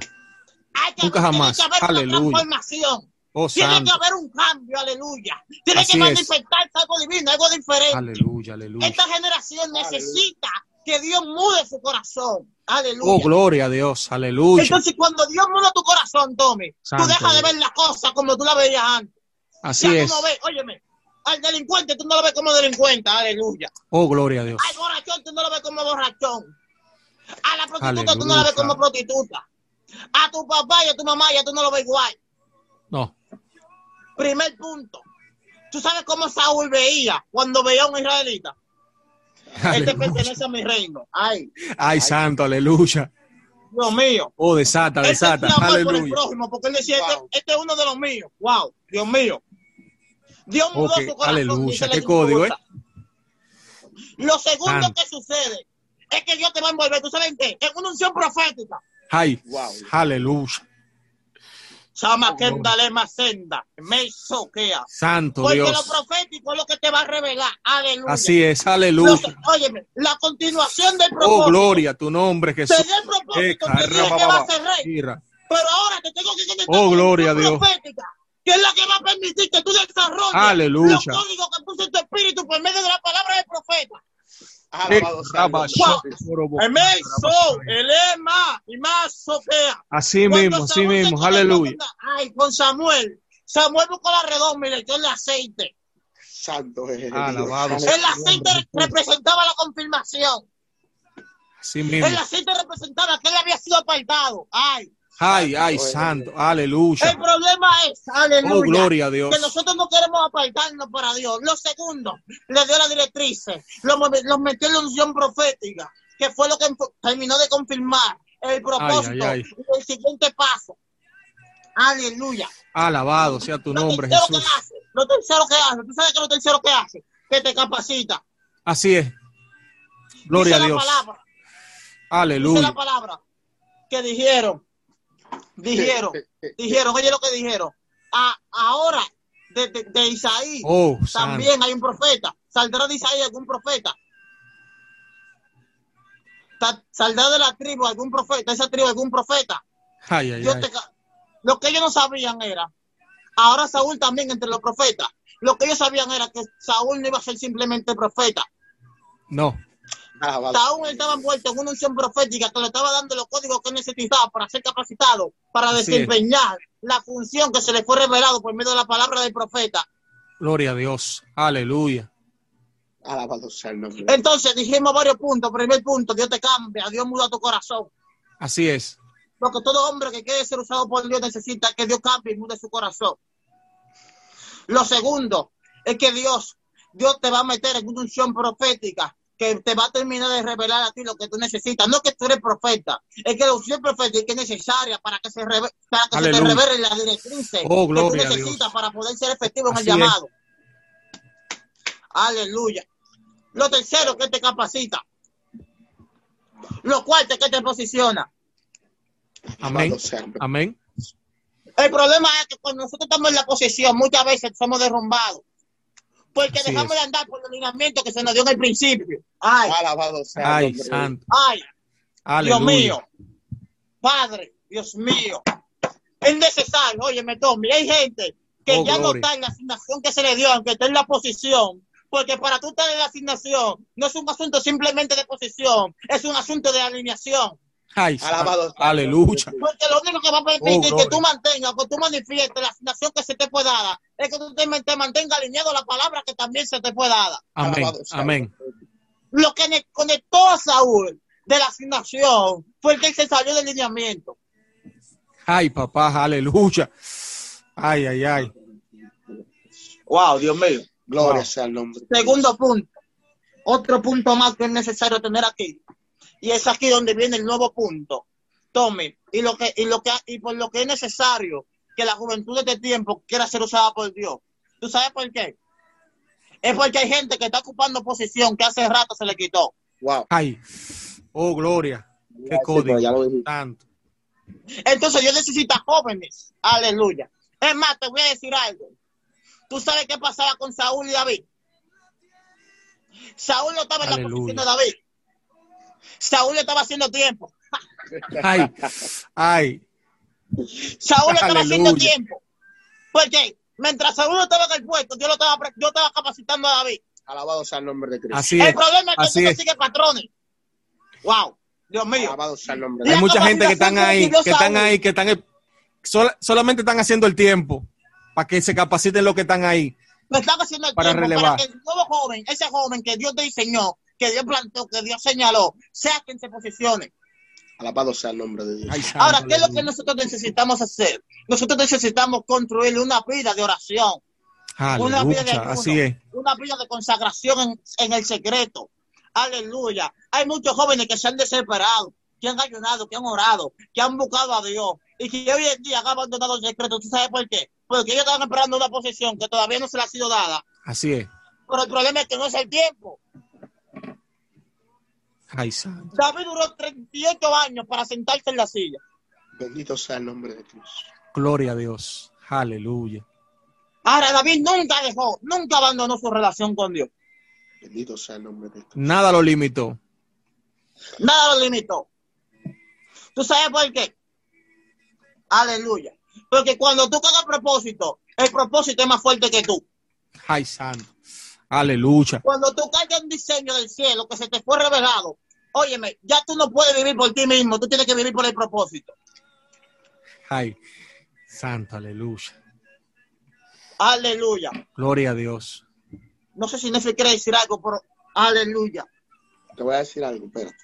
[SPEAKER 1] Nunca jamás.
[SPEAKER 3] Tiene que haber aleluya. una transformación.
[SPEAKER 1] Oh,
[SPEAKER 3] tiene que haber un cambio, aleluya. Tiene que manifestarse algo divino, algo diferente.
[SPEAKER 1] Aleluya, aleluya.
[SPEAKER 3] Esta generación necesita que Dios mude su corazón. Aleluya.
[SPEAKER 1] Oh, gloria a Dios, aleluya.
[SPEAKER 3] Entonces, cuando Dios muda tu corazón, Tommy, tú dejas de ver las cosas como tú la veías antes.
[SPEAKER 1] Así es.
[SPEAKER 3] no ves, óyeme, al delincuente tú no lo ves como delincuente, aleluya.
[SPEAKER 1] Oh, gloria a Dios.
[SPEAKER 3] Al borrachón tú no lo ves como borrachón. A la prostituta tú no la ves como prostituta. A tu papá y a tu mamá ya tú no lo ves igual.
[SPEAKER 1] No.
[SPEAKER 3] Primer punto. ¿Tú sabes cómo Saúl veía cuando veía a un israelita? Este pertenece a mi reino. Ay.
[SPEAKER 1] Ay, santo, aleluya.
[SPEAKER 3] Dios mío.
[SPEAKER 1] Oh, desata, desata. aleluya.
[SPEAKER 3] porque él decía, este, este, es uno de los míos. Wow, Dios mío. Dios mudó su corazón.
[SPEAKER 1] Aleluya, qué código, ¿eh?
[SPEAKER 3] Lo segundo que sucede es que Dios te va a envolver. ¿Tú sabes qué? En una unción profética.
[SPEAKER 1] Ay, aleluya.
[SPEAKER 3] Chama más senda, me soquea.
[SPEAKER 1] Santo
[SPEAKER 3] Porque
[SPEAKER 1] Dios.
[SPEAKER 3] lo profético es lo que te va a revelar. Aleluya.
[SPEAKER 1] Así es, aleluya.
[SPEAKER 3] óyeme, la continuación del propósito.
[SPEAKER 1] Oh, gloria a tu nombre, Jesús.
[SPEAKER 3] Te el propósito que, que va a ser rey. Pero ahora te tengo que conectar
[SPEAKER 1] oh, gloria a Dios.
[SPEAKER 3] profética, que es la que va a permitir que tú desarrolles
[SPEAKER 1] aleluya.
[SPEAKER 3] los códigos que puso tu espíritu por medio de la palabra del profeta.
[SPEAKER 1] Así mismo, así mismo, aleluya.
[SPEAKER 3] Ay, con Samuel. Samuel buscó la redoma y le echó el aceite.
[SPEAKER 2] Santo
[SPEAKER 3] El aceite representaba la confirmación.
[SPEAKER 1] Así mismo.
[SPEAKER 3] El aceite representaba que él había sido apartado. Ay.
[SPEAKER 1] Ay, ay, santo, aleluya.
[SPEAKER 3] El problema es, aleluya,
[SPEAKER 1] oh, gloria a Dios.
[SPEAKER 3] que nosotros no queremos apartarnos para Dios. Lo segundo, le dio la directriz, los, metió en la unción profética. que fue lo que terminó de confirmar el propósito del siguiente paso. Aleluya.
[SPEAKER 1] Alabado sea tu nombre,
[SPEAKER 3] Jesús. lo tercero que hace, ¿tú sabes qué es lo tercero que hace? Que te capacita.
[SPEAKER 1] Así es. Gloria a Dios. Aleluya.
[SPEAKER 3] la palabra que dijeron, dijeron, dijeron, oye lo que dijeron. ahora, de, de, Isaí, oh, también hay un profeta. Saldrá de Isaí algún profeta. Saldrá de la tribu algún profeta, esa tribu algún profeta. lo que ellos no sabían era, ahora Saúl también entre los profetas, lo que ellos sabían era que Saúl no iba a ser simplemente profeta.
[SPEAKER 1] No.
[SPEAKER 3] Saúl estaba envuelto en una unción profética que le estaba dando los códigos que necesitaba para ser capacitado, para desempeñar la función que se le fue revelado por medio de la palabra del profeta.
[SPEAKER 1] Gloria a Dios. Aleluya.
[SPEAKER 2] Alabado sea el nombre.
[SPEAKER 3] Entonces dijimos varios puntos. Primer punto, Dios te cambia, Dios muda tu corazón.
[SPEAKER 1] Así es.
[SPEAKER 3] Porque todo hombre que quiere ser usado por Dios necesita que Dios cambie y mude su corazón. Lo segundo es que Dios, Dios te va a meter en una unción profética que te va a terminar de revelar a ti lo que tú necesitas. No que tú eres profeta, es que la unción profética es necesaria para que se, para que se te revele la directriz
[SPEAKER 1] oh,
[SPEAKER 3] que tú necesitas para poder ser efectivo en el llamado. Aleluya. Lo tercero, que te capacita. Lo cuarto, que te posiciona.
[SPEAKER 1] Amén. Amén.
[SPEAKER 3] El problema es que cuando nosotros estamos en la posición, muchas veces somos derrumbados. Porque dejamos de andar por el alineamiento que se nos dio en el principio. Ay,
[SPEAKER 2] Alabado
[SPEAKER 1] sea Ay, santo.
[SPEAKER 3] Ay, Dios mío. Padre, Dios mío. Es necesario, oye, me tome. Hay gente que oh, ya no está en la asignación que se le dio, aunque esté en la posición. Porque para tú estar en la asignación no es un asunto simplemente de posición, es un asunto de alineación.
[SPEAKER 1] Ay, Alabado, aleluya.
[SPEAKER 3] Porque lo único que va a permitir oh, que tú mantengas, que tú manifiestes la asignación que se te fue dada, es que tú te, mantengas alineado a la palabra que también se te fue dada.
[SPEAKER 1] Amén. Amén.
[SPEAKER 3] Lo que conectó a Saúl de la asignación fue el que se salió del lineamiento.
[SPEAKER 1] Ay, papá, aleluya. Ay, ay, ay.
[SPEAKER 3] Wow, Dios mío.
[SPEAKER 2] Gloria sea el nombre.
[SPEAKER 3] Segundo punto. Otro punto más que es necesario tener aquí y es aquí donde viene el nuevo punto. Tome, y lo que, y lo que, y por lo que es necesario que la juventud de este tiempo quiera ser usada por Dios. ¿Tú sabes por qué? Es porque hay gente que está ocupando posición que hace rato se le quitó.
[SPEAKER 1] Wow. Ay, oh, gloria. Qué código. Tanto.
[SPEAKER 3] Entonces Dios necesita jóvenes. Aleluya. Es más, te voy a decir algo. ¿Tú sabes qué pasaba con Saúl y David? Saúl no estaba en la posición de David. Saúl estaba haciendo tiempo.
[SPEAKER 1] Ay, ay.
[SPEAKER 3] Saúl estaba haciendo tiempo. Porque mientras Saúl estaba en el puesto, yo lo estaba, yo estaba capacitando a David.
[SPEAKER 2] Alabado sea el nombre de Cristo.
[SPEAKER 1] Así
[SPEAKER 3] el problema es que tú no sigues patrones. Wow, Dios mío.
[SPEAKER 2] Alabado sea el nombre de
[SPEAKER 1] Hay mucha gente que están ahí, que están ahí, que están solamente están haciendo el tiempo para que se capaciten los que están ahí.
[SPEAKER 3] están haciendo el para tiempo relevar. para que el nuevo joven, ese joven que Dios te diseñó, que Dios planteó, que Dios señaló, sea quien se posicione.
[SPEAKER 2] Alabado sea el nombre de Dios.
[SPEAKER 3] Ahora, ¿qué es lo que nosotros necesitamos hacer? Nosotros necesitamos construir una vida de oración.
[SPEAKER 1] una vida de así es.
[SPEAKER 3] Una vida de consagración en, el secreto. Aleluya. Hay muchos jóvenes que se han desesperado, que han ayunado, que han orado, que han buscado a Dios y que hoy en día han abandonado el secreto. ¿Tú sabes por qué? Porque ellos estaban esperando una posición que todavía no se les ha sido dada.
[SPEAKER 1] Así es.
[SPEAKER 3] Pero el problema es que no es el tiempo. David duró 38 años para sentarse en la silla.
[SPEAKER 2] Bendito sea el nombre de Dios.
[SPEAKER 1] Gloria a Dios. Aleluya.
[SPEAKER 3] Ahora David nunca dejó, nunca abandonó su relación con Dios.
[SPEAKER 2] Bendito sea el nombre de Dios.
[SPEAKER 1] Nada lo limitó.
[SPEAKER 3] Nada lo limitó. ¿Tú sabes por qué? Aleluya. Porque cuando tú cagas propósito, el propósito es más fuerte que tú.
[SPEAKER 1] Ay, santo. Aleluya.
[SPEAKER 3] Cuando tú cargas un diseño del cielo que se te fue revelado, óyeme, ya tú no puedes vivir por ti mismo, tú tienes que vivir por el propósito.
[SPEAKER 1] Ay, santo, aleluya.
[SPEAKER 3] Aleluya.
[SPEAKER 1] Gloria a Dios.
[SPEAKER 3] No sé si Nefi quiere decir algo, pero aleluya.
[SPEAKER 2] Te voy a decir algo, espérate.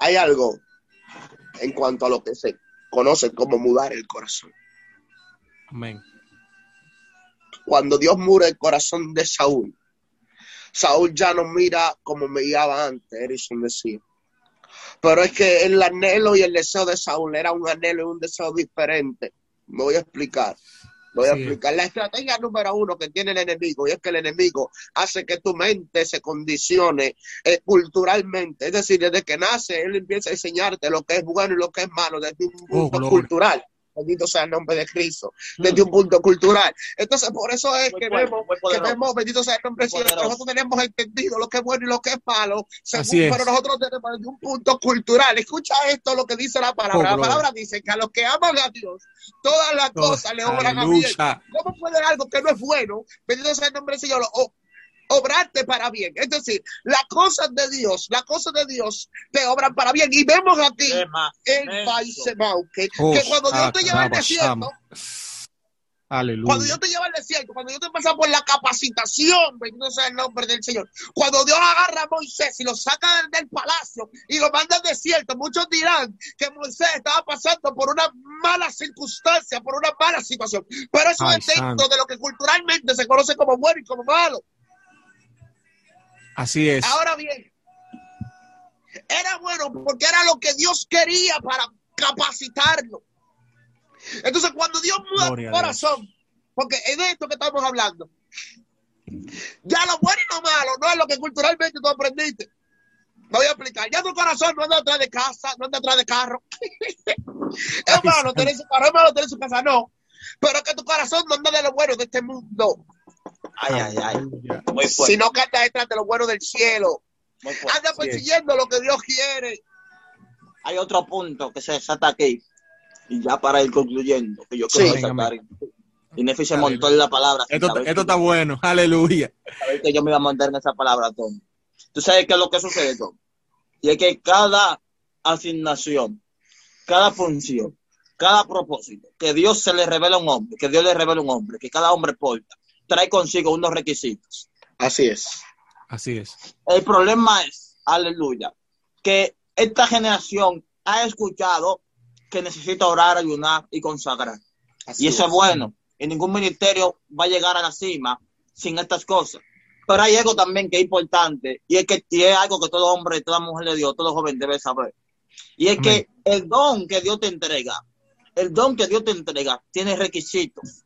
[SPEAKER 2] Hay algo en cuanto a lo que se conoce como mudar el corazón.
[SPEAKER 1] Amén
[SPEAKER 2] cuando Dios mura el corazón de Saúl, Saúl ya no mira como me guiaba antes, Erison decía. Pero es que el anhelo y el deseo de Saúl era un anhelo y un deseo diferente. Me voy a explicar. Voy a explicar la estrategia número uno que tiene el enemigo y es que el enemigo hace que tu mente se condicione eh, culturalmente. Es decir, desde que nace, él empieza a enseñarte lo que es bueno y lo que es malo desde un oh, punto cultural. Bendito sea el nombre de Cristo, desde un punto cultural. Entonces, por eso es que, vemos, que vemos, bendito sea el nombre de Cristo, nosotros tenemos entendido lo que es bueno y lo que es malo, pero nosotros tenemos desde un punto cultural. Escucha esto, lo que dice la palabra. la palabra dice que a los que aman a Dios, todas las cosas le obran a bien. ¿Cómo puede algo que no es bueno? Bendito sea el nombre del Señor obrarte para bien. Es decir, las cosas de Dios, las cosas de Dios te obran para bien. Y vemos aquí el país que, que cuando Dios te lleva al desierto, Aleluya. Cuando Dios te lleva al desierto, cuando Dios te pasa por la capacitación, bendito sea el nombre del Señor. Cuando Dios agarra a Moisés y lo saca del palacio y lo manda al desierto, muchos dirán que Moisés estaba pasando por una mala circunstancia, por una mala situación. Pero eso es dentro de lo que culturalmente se conoce como bueno y como malo.
[SPEAKER 1] Así es.
[SPEAKER 2] Ahora bien, era bueno porque era lo que Dios quería para capacitarlo. Entonces, cuando Dios muda tu corazón, porque es de esto que estamos hablando, ya lo bueno y lo malo no es lo que culturalmente tú aprendiste. Me voy a explicar. Ya tu corazón no anda atrás de casa, no anda atrás de carro. es malo tener su carro, es malo tener su casa, no. Pero que tu corazón no anda de lo bueno de este mundo. Ay, ay, ay. Sino que anda detrás de lo bueno del cielo. Anda persiguiendo lo que Dios quiere.
[SPEAKER 3] Hay otro punto que se desata aquí. Y ya para ir concluyendo, que yo quiero sí. Y Nefi se montó en la palabra.
[SPEAKER 1] Esto, está bueno, aleluya.
[SPEAKER 3] que yo me iba a montar en esa palabra, Tom. Tú sabes qué es lo que sucede, Tom. Y es que cada asignación, cada función, cada propósito que Dios se le revela a un hombre, que Dios le revela a un hombre, que cada hombre porta, trae consigo unos requisitos.
[SPEAKER 2] Así es.
[SPEAKER 1] Así es.
[SPEAKER 3] El problema es, aleluya, que esta generación ha escuchado que necesita orar, ayunar y consagrar. y eso es. bueno. Y ningún ministerio va a llegar a la cima sin estas cosas. Pero hay algo también que es importante y es que es algo que todo hombre, toda mujer de Dios, todo joven debe saber. Y es que el don que Dios te entrega, el don que Dios te entrega, tiene requisitos.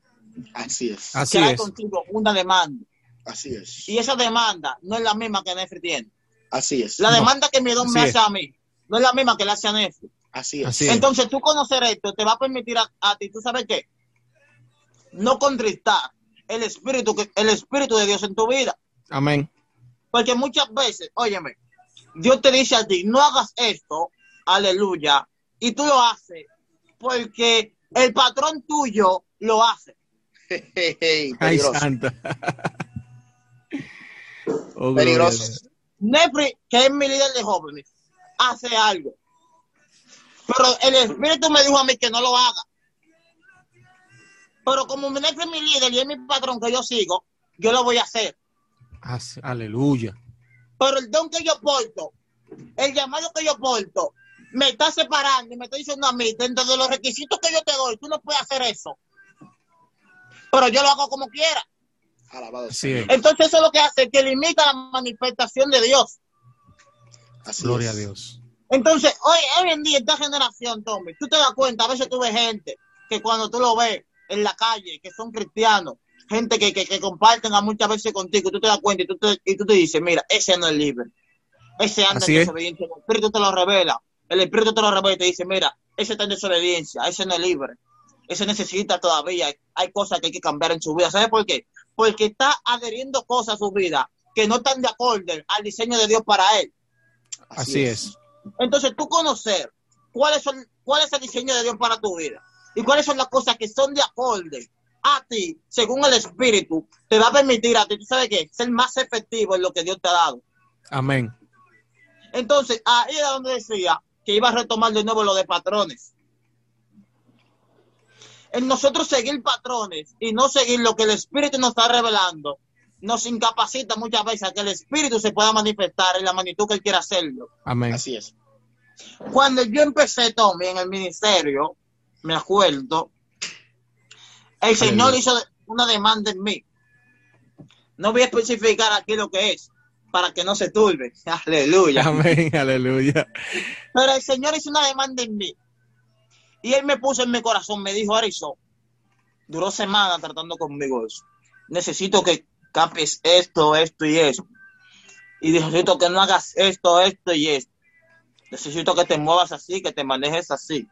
[SPEAKER 2] Así es.
[SPEAKER 1] Así es.
[SPEAKER 3] contigo una demanda.
[SPEAKER 2] Así es.
[SPEAKER 3] Y esa demanda no es la misma que Nefri tiene.
[SPEAKER 2] Así es.
[SPEAKER 3] La demanda que mi don me hace a mí no es la misma que le hace a Nefri.
[SPEAKER 2] Así es.
[SPEAKER 3] Entonces tú conocer esto te va a permitir a, ti, ¿tú sabes qué? No contristar el espíritu, el espíritu de Dios en tu vida.
[SPEAKER 1] Amén.
[SPEAKER 3] Porque muchas veces, óyeme, Dios te dice a ti, no hagas esto, aleluya, y tú lo haces porque el patrón tuyo lo hace.
[SPEAKER 1] Ay, santa.
[SPEAKER 2] Oh, peligroso.
[SPEAKER 3] Nefri, que es mi líder de jóvenes, hace algo. Pero el espíritu me dijo a mí que no lo haga. Pero como Nefri es mi líder y es mi patrón que yo sigo, yo lo voy a hacer.
[SPEAKER 1] Aleluya.
[SPEAKER 3] Pero el don que yo porto, el llamado que yo porto, me está separando y me está diciendo a mí, dentro de los requisitos que yo te doy, tú no puedes hacer eso. Pero yo lo hago como quiera. Entonces eso es lo que hace, que limita la manifestación de Dios.
[SPEAKER 1] Gloria a Dios.
[SPEAKER 3] Entonces, hoy, hoy en día, esta generación, Tommy, tú te das cuenta, a veces tú ves gente que cuando tú lo ves en la calle, que son cristianos, gente que, que, comparten a muchas veces contigo, tú te das cuenta y tú te, y tú te dices, mira, ese no es libre. Ese anda en desobediencia. El Espíritu te lo revela. El Espíritu te lo revela y te dice, mira, ese está en desobediencia, ese no es libre. Ese necesita todavía, hay cosas que hay que cambiar en su vida. ¿Sabes por qué? Porque está adheriendo cosas a su vida que no están de acuerdo al diseño de Dios para él.
[SPEAKER 1] Así, es.
[SPEAKER 3] Entonces, tú conocer cuáles son, cuál es el diseño de Dios para tu vida y cuáles son las cosas que son de acorde a ti, según el Espíritu, te va a permitir a ti, ¿tú sabes qué? Ser más efectivo en lo que Dios te ha dado.
[SPEAKER 1] Amén.
[SPEAKER 3] Entonces, ahí es donde decía que iba a retomar de nuevo lo de patrones. En nosotros seguir patrones y no seguir lo que el Espíritu nos está revelando, nos incapacita muchas veces a que el Espíritu se pueda manifestar en la magnitud que Él quiera hacerlo.
[SPEAKER 1] Amén.
[SPEAKER 2] Así es.
[SPEAKER 3] Cuando yo empecé, Tommy, en el ministerio, me acuerdo, el Señor hizo una demanda en mí. No voy a especificar aquí lo que es, para que no se turbe. Aleluya.
[SPEAKER 1] Amén, aleluya.
[SPEAKER 3] Pero el Señor hizo una demanda en mí. Y Él me puso en mi corazón, me dijo, Arizo, duró semanas tratando conmigo eso. Necesito que cambies esto, esto y eso. Y necesito que no hagas esto, esto y esto. Necesito que te muevas así, que te manejes así.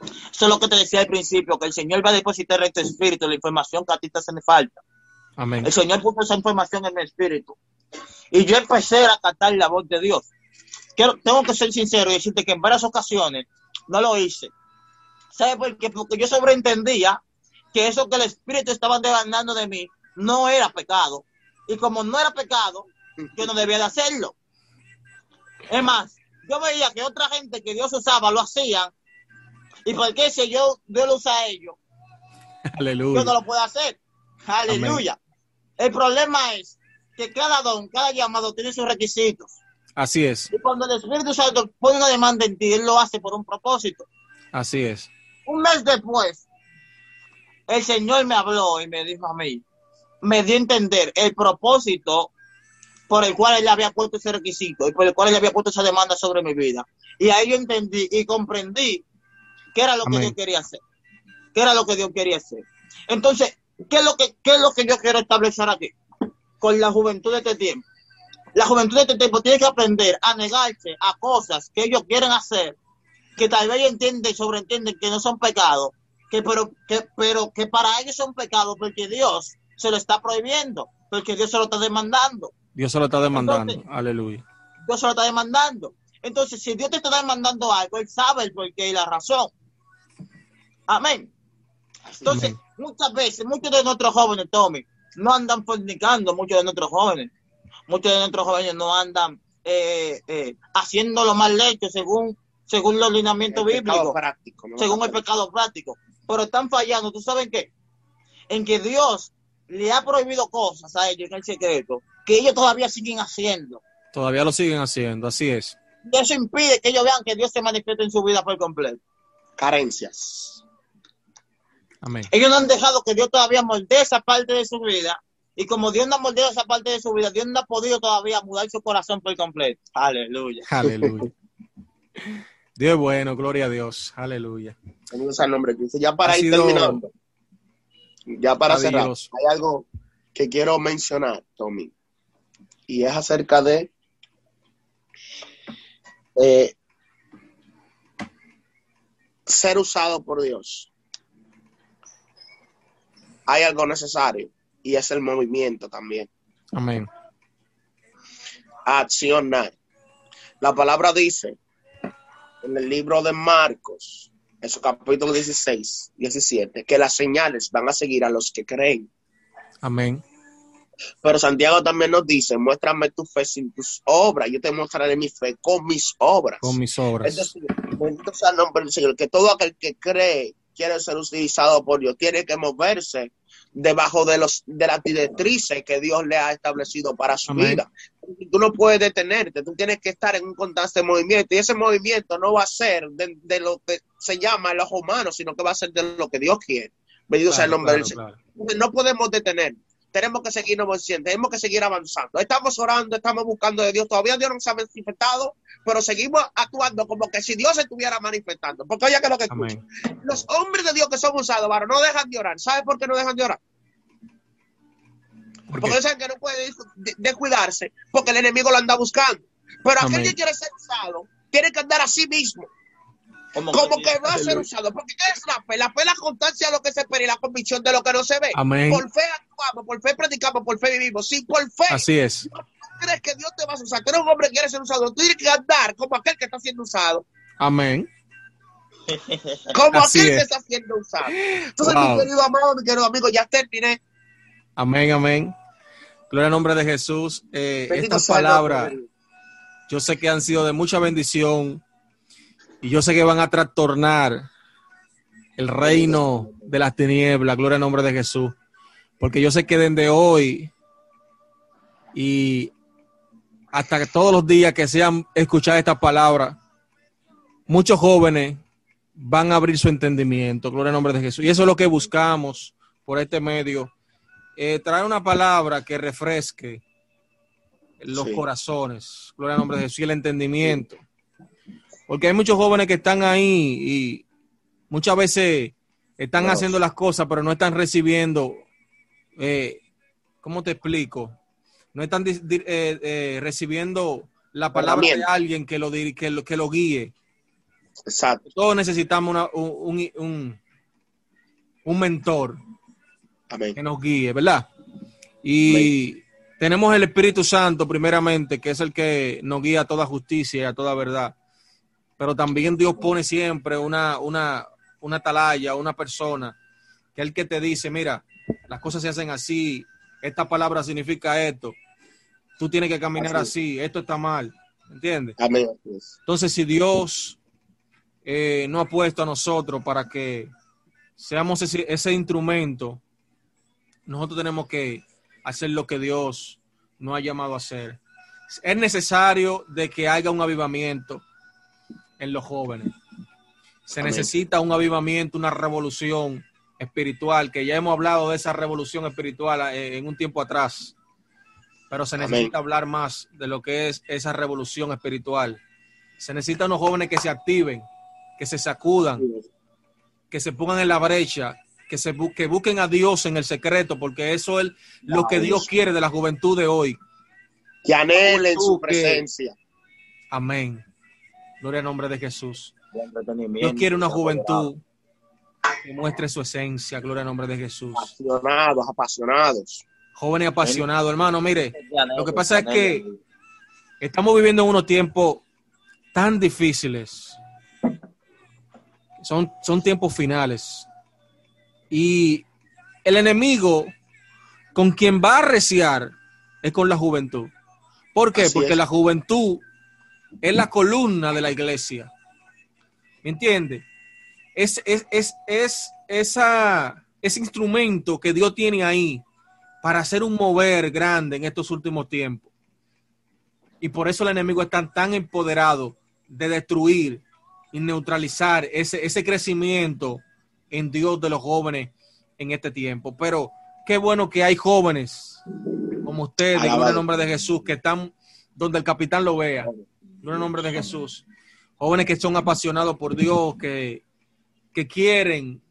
[SPEAKER 3] Eso es lo que te decía al principio, que el Señor va a depositar en tu espíritu la información que a ti te hace falta.
[SPEAKER 1] Amén.
[SPEAKER 3] El Señor puso esa información en mi espíritu. Y yo empecé a cantar la voz de Dios. Quiero, tengo que ser sincero y decirte que en varias ocasiones no lo hice. ¿Sabes por qué? Porque yo sobreentendía que eso que el Espíritu estaba demandando de mí no era pecado. Y como no era pecado, yo no debía de hacerlo. Es más, yo veía que otra gente que Dios usaba lo hacían. ¿Y por qué si yo, Dios lo usa a ellos?
[SPEAKER 1] Aleluya.
[SPEAKER 3] Yo no lo puedo hacer. Aleluya. El problema es que cada don, cada llamado tiene sus requisitos.
[SPEAKER 1] Así es,
[SPEAKER 3] Y cuando el Espíritu Santo pone una demanda en ti, Él lo hace por un propósito.
[SPEAKER 1] así es.
[SPEAKER 3] Un mes después, el Señor me habló y me dijo a mí, me dio a entender el propósito por el cual Él había puesto ese requisito y por el cual Él había puesto esa demanda sobre mi vida. Y ahí yo entendí y comprendí qué era lo que. Dios quería hacer. ¿Qué era lo que Dios quería hacer? Entonces, ¿qué es lo que, qué es lo que yo quiero establecer aquí? Con la juventud de este tiempo. La juventud de este tiempo tiene que aprender a negarse a cosas que ellos quieren hacer, que tal vez entienden, sobreentienden que no son pecados, que pero, que, pero que para ellos son pecados porque Dios se lo está prohibiendo, porque Dios se lo está demandando.
[SPEAKER 1] Dios se lo está demandando.
[SPEAKER 3] Entonces-
[SPEAKER 1] Aleluya.
[SPEAKER 3] Dios se lo está demandando. Entonces, si Dios te está demandando algo, Él sabe el porqué y la razón. Amén. Entonces,
[SPEAKER 1] Amén.
[SPEAKER 3] muchas veces, muchos de nuestros jóvenes, Tommy, no andan fornicando, muchos de nuestros jóvenes. Muchos de nuestros jóvenes no andan eh, eh, haciendo lo mal hecho según, según los lineamientos
[SPEAKER 2] El
[SPEAKER 3] bíblicos,
[SPEAKER 2] práctico, ¿no?
[SPEAKER 3] según el pecado práctico. Pero están fallando, ¿tú sabes qué? En que Dios le ha prohibido cosas a ellos en el secreto que ellos todavía siguen haciendo.
[SPEAKER 1] Todavía lo siguen haciendo, así es.
[SPEAKER 3] Y eso impide que ellos vean que Dios se manifieste en su vida por completo.
[SPEAKER 2] Carencias.
[SPEAKER 1] Amén.
[SPEAKER 3] Ellos no han dejado que Dios todavía moldee esa parte de su vida. Y como Dios no ha moldeado esa parte de su vida, Dios no ha podido todavía mudar su corazón por completo. Aleluya.
[SPEAKER 1] Aleluya. Dios es bueno, gloria a Dios. Aleluya.
[SPEAKER 2] El nombre de Cristo. Ya para
[SPEAKER 1] Ha
[SPEAKER 2] ir terminando, ya para cerrar, hay algo que quiero mencionar, Tommy, y es acerca de eh, ser usado por Dios. Hay algo necesario y es el movimiento también.
[SPEAKER 1] Amén.
[SPEAKER 2] accionar. La palabra dice en el libro de Marcos, en su capítulo 16, 17, que las señales van a seguir a los que creen.
[SPEAKER 1] Amén.
[SPEAKER 2] Pero Santiago también nos dice, muéstrame tu fe sin tus obras, yo te mostraré mi fe con mis obras.
[SPEAKER 1] Con mis obras.
[SPEAKER 2] Es decir, bendito sea el nombre del Señor, que todo aquel que cree quiere ser utilizado por Dios, tiene que moverse debajo de los de las directrices que Dios le ha establecido para su
[SPEAKER 1] Amén.
[SPEAKER 2] vida. Tú no puedes detenerte, tú tienes que estar en un constante movimiento y ese movimiento no va a ser de, de lo que se llama el ojo humano, sino que va a ser de lo que Dios quiere. Bendito sea el
[SPEAKER 1] Claro,
[SPEAKER 2] nombre
[SPEAKER 1] claro,
[SPEAKER 2] del Señor.
[SPEAKER 1] claro.
[SPEAKER 2] No podemos detener. Tenemos que seguir tenemos que seguir avanzando. Estamos orando, estamos buscando de Dios. Todavía Dios no se ha manifestado, pero seguimos actuando como que si Dios se estuviera manifestando. Porque oye que es lo que escucho.
[SPEAKER 1] Amén.
[SPEAKER 2] Los hombres de Dios que son usados, varón, no dejan de orar. ¿Sabes por qué no dejan de orar?
[SPEAKER 1] ¿Por
[SPEAKER 2] Porque saben que no puede de- descuidarse porque el enemigo lo anda buscando. Pero aquel
[SPEAKER 1] Amén.
[SPEAKER 2] que quiere ser usado tiene que andar a sí mismo,
[SPEAKER 3] Como,
[SPEAKER 2] como
[SPEAKER 3] sí.
[SPEAKER 2] que va a ser usado. Porque ¿qué es la fe? La fe es la constancia de lo que se espera y la convicción de lo que no se ve.
[SPEAKER 1] Amén.
[SPEAKER 2] Por fe actuamos, por fe predicamos, por fe vivimos. Si por fe
[SPEAKER 1] Así es.
[SPEAKER 2] crees que Dios te va a usar, tú eres un hombre que quiere ser usado, tú tienes que andar como aquel que está siendo usado,
[SPEAKER 1] Amén.
[SPEAKER 2] como
[SPEAKER 1] Así
[SPEAKER 2] aquel que
[SPEAKER 1] es.
[SPEAKER 2] está siendo usado. Entonces,
[SPEAKER 1] Wow.
[SPEAKER 2] mi querido amado, mi querido amigo, ya terminé.
[SPEAKER 1] Amén, amén. Gloria al nombre de Jesús. Eh, estas palabras, yo sé que han sido de mucha bendición y yo sé que van a trastornar el reino de las tinieblas. Gloria al nombre de Jesús. Porque yo sé que desde hoy y hasta que todos los días que sean escuchar estas palabras, muchos jóvenes van a abrir su entendimiento. Gloria al nombre de Jesús. Y eso es lo que buscamos por este medio. Eh, traer una palabra que refresque los corazones, gloria al nombre de Jesús, y el entendimiento. Porque hay muchos jóvenes que están ahí y muchas veces están haciendo las cosas, pero no están recibiendo, eh, ¿cómo te explico? No están eh, eh, recibiendo la palabra de alguien que lo, que lo, que lo guíe.
[SPEAKER 2] Exacto.
[SPEAKER 1] Todos necesitamos un, un, mentor que nos guíe, ¿verdad? Y tenemos el Espíritu Santo, primeramente, que es el que nos guía a toda justicia y a toda verdad. Pero también Dios pone siempre una, una, una atalaya, una persona, que es el que te dice, mira, las cosas se hacen así, esta palabra significa esto, tú tienes que caminar así, esto está mal, ¿entiendes? Entonces, si Dios eh, no ha puesto a nosotros para que seamos ese, ese instrumento, nosotros tenemos que hacer lo que Dios nos ha llamado a hacer. Es necesario de que haya un avivamiento en los jóvenes. Se necesita un avivamiento, una revolución espiritual, que ya hemos hablado de esa revolución espiritual eh, en un tiempo atrás, pero se necesita hablar más de lo que es esa revolución espiritual. Se necesitan unos jóvenes que se activen, que se sacudan, que se pongan en la brecha, que, se que busquen a Dios en el secreto, porque eso es lo que Dios quiere de la juventud de hoy.
[SPEAKER 2] Que anhelen su presencia.
[SPEAKER 1] Amén. Gloria al nombre de Jesús. Dios quiere una juventud que muestre su esencia. Gloria al nombre de Jesús.
[SPEAKER 2] Apasionados, apasionados.
[SPEAKER 1] Jóvenes apasionados, hermano. Mire, lo que pasa es que estamos viviendo unos tiempos tan difíciles. Son, son tiempos finales. Y el enemigo con quien va a arreciar es con la juventud. ¿Por qué? Porque la juventud es la columna de la iglesia. ¿Me entiende? Es, es, es, es esa, ese instrumento que Dios tiene ahí para hacer un mover grande en estos últimos tiempos. Y por eso el enemigo está tan empoderado de destruir y neutralizar ese, ese crecimiento en Dios de los jóvenes en este tiempo. Pero qué bueno que hay jóvenes como ustedes, en el nombre de Jesús, que están donde el capitán lo vea. En el nombre de Jesús. Jóvenes que son apasionados por Dios, que, que quieren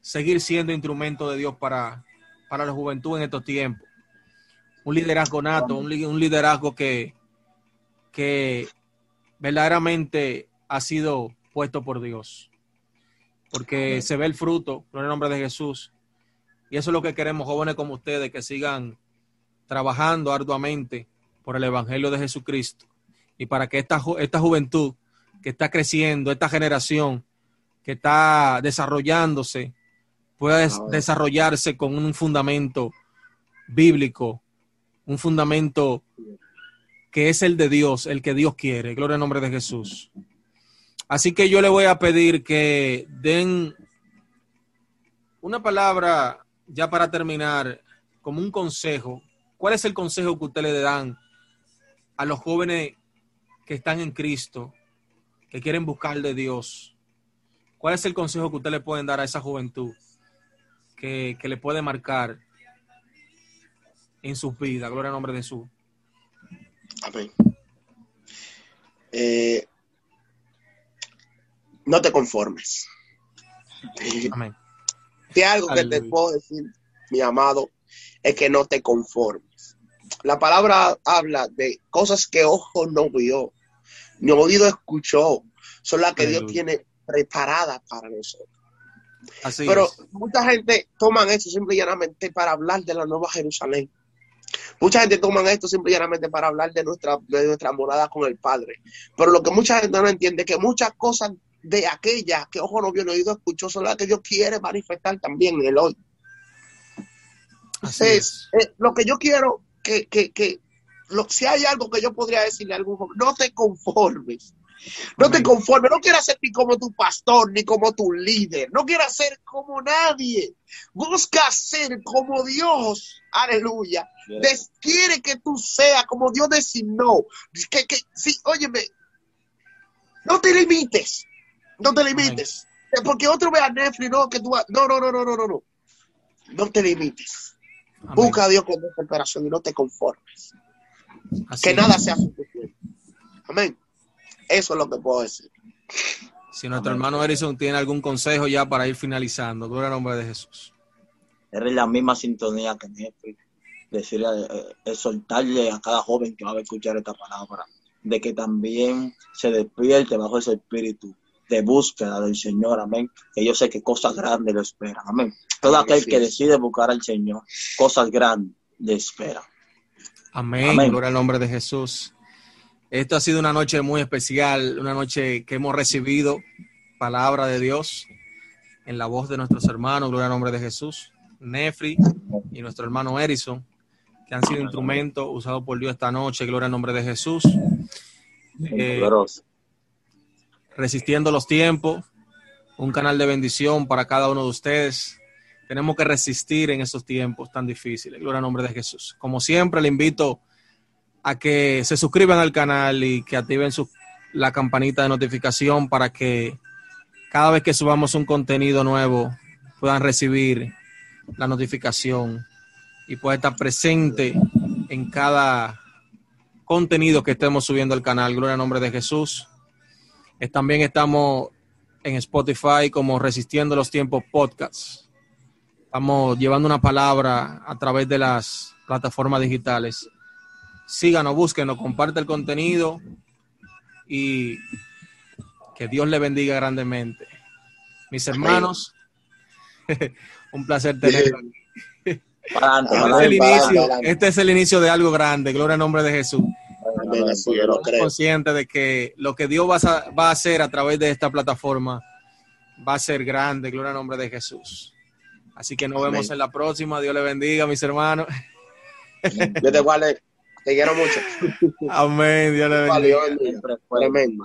[SPEAKER 1] seguir siendo instrumento de Dios para, para la juventud en estos tiempos. Un liderazgo nato, un, un liderazgo que, que verdaderamente ha sido puesto por Dios. Porque se ve el fruto, en el nombre de Jesús. Y eso es lo que queremos, jóvenes como ustedes, que sigan trabajando arduamente por el Evangelio de Jesucristo y para que esta, esta juventud que está creciendo, esta generación que está desarrollándose, pueda desarrollarse con un fundamento bíblico, un fundamento que es el de Dios, el que Dios quiere. Gloria al nombre de Jesús. Así que yo le voy a pedir que den una palabra ya para terminar, como un consejo. ¿Cuál es el consejo que ustedes le dan a los jóvenes que están en Cristo, que quieren buscar de Dios, ¿cuál es el consejo que ustedes le pueden dar a esa juventud que, le puede marcar en sus vidas? Gloria al nombre de Jesús.
[SPEAKER 2] Amén. Eh, no te conformes. Amén. Si algo que te puedo decir, mi amado, es que no te conformes. La palabra habla de cosas que ojo no vio, ni oído escuchó, son las que Dios tiene preparadas para nosotros. Pero mucha gente toma esto simple y llanamente para hablar de la Nueva Jerusalén. Mucha gente toma esto simple y llanamente para hablar de nuestra, de nuestra morada con el Padre. Pero lo que mucha gente no entiende es que muchas cosas de aquellas que ojo no vio, ni oído escuchó, son las que Dios quiere manifestar también en el hoy. Entonces, eh, lo que yo quiero que, que, que si hay algo que yo podría decirle a algún joven, no te conformes. No te conformes, no quieras ser ni como tu pastor, ni como tu líder, no quieras ser como nadie. Busca ser como Dios, aleluya. quiere que tú seas como Dios designó. Que, que, sí, óyeme, no te limites, no te limites. Porque otro ve a Netflix, no, que tú, no, no, no, no, no, no. No te limites. Busca a Dios con desesperación y no te conformes. que nada sea suficiente. Amén. Eso es lo que puedo decir.
[SPEAKER 1] Si nuestro hermano Erison tiene algún consejo ya para ir finalizando, gloria al nombre de Jesús.
[SPEAKER 3] Es la misma sintonía que Netflix. Decirle, eh, exhortarle a cada joven que va a escuchar esta palabra, de que también se despierte bajo ese espíritu de búsqueda del Señor, amén. Que yo sé que cosas grandes lo esperan, amén. Todo aquel que decide buscar al Señor, cosas grandes le esperan.
[SPEAKER 1] Amén. Gloria al nombre de Jesús. Esto ha sido una noche muy especial, una noche que hemos recibido palabra de Dios en la voz de nuestros hermanos, gloria al nombre de Jesús, Nefri y nuestro hermano Erison, que han sido instrumentos usados por Dios esta noche, gloria al nombre de Jesús. Eh, resistiendo los tiempos, un canal de bendición para cada uno de ustedes. Tenemos que resistir en esos tiempos tan difíciles. Gloria al nombre de Jesús. Como siempre, le invito a que se suscriban al canal y que activen su, la campanita de notificación para que cada vez que subamos un contenido nuevo puedan recibir la notificación y pueda estar presente en cada contenido que estemos subiendo al canal. Gloria al nombre de Jesús. También estamos en Spotify como Resistiendo los Tiempos Podcasts. Estamos llevando una palabra a través de las plataformas digitales. Síganos, búsquenos, comparte el contenido y que Dios le bendiga grandemente. Mis hermanos, un placer tenerlos aquí. este es el inicio de algo grande. Gloria al nombre de Jesús consciente de que lo que Dios va a, hacer a través de esta plataforma va a ser grande, gloria al nombre de Jesús. Así que nos vemos en la próxima. Dios le bendiga, mis hermanos.
[SPEAKER 2] Yo te guarde. Te quiero mucho.
[SPEAKER 1] Amén. Dios le bendiga.
[SPEAKER 2] Tremendo.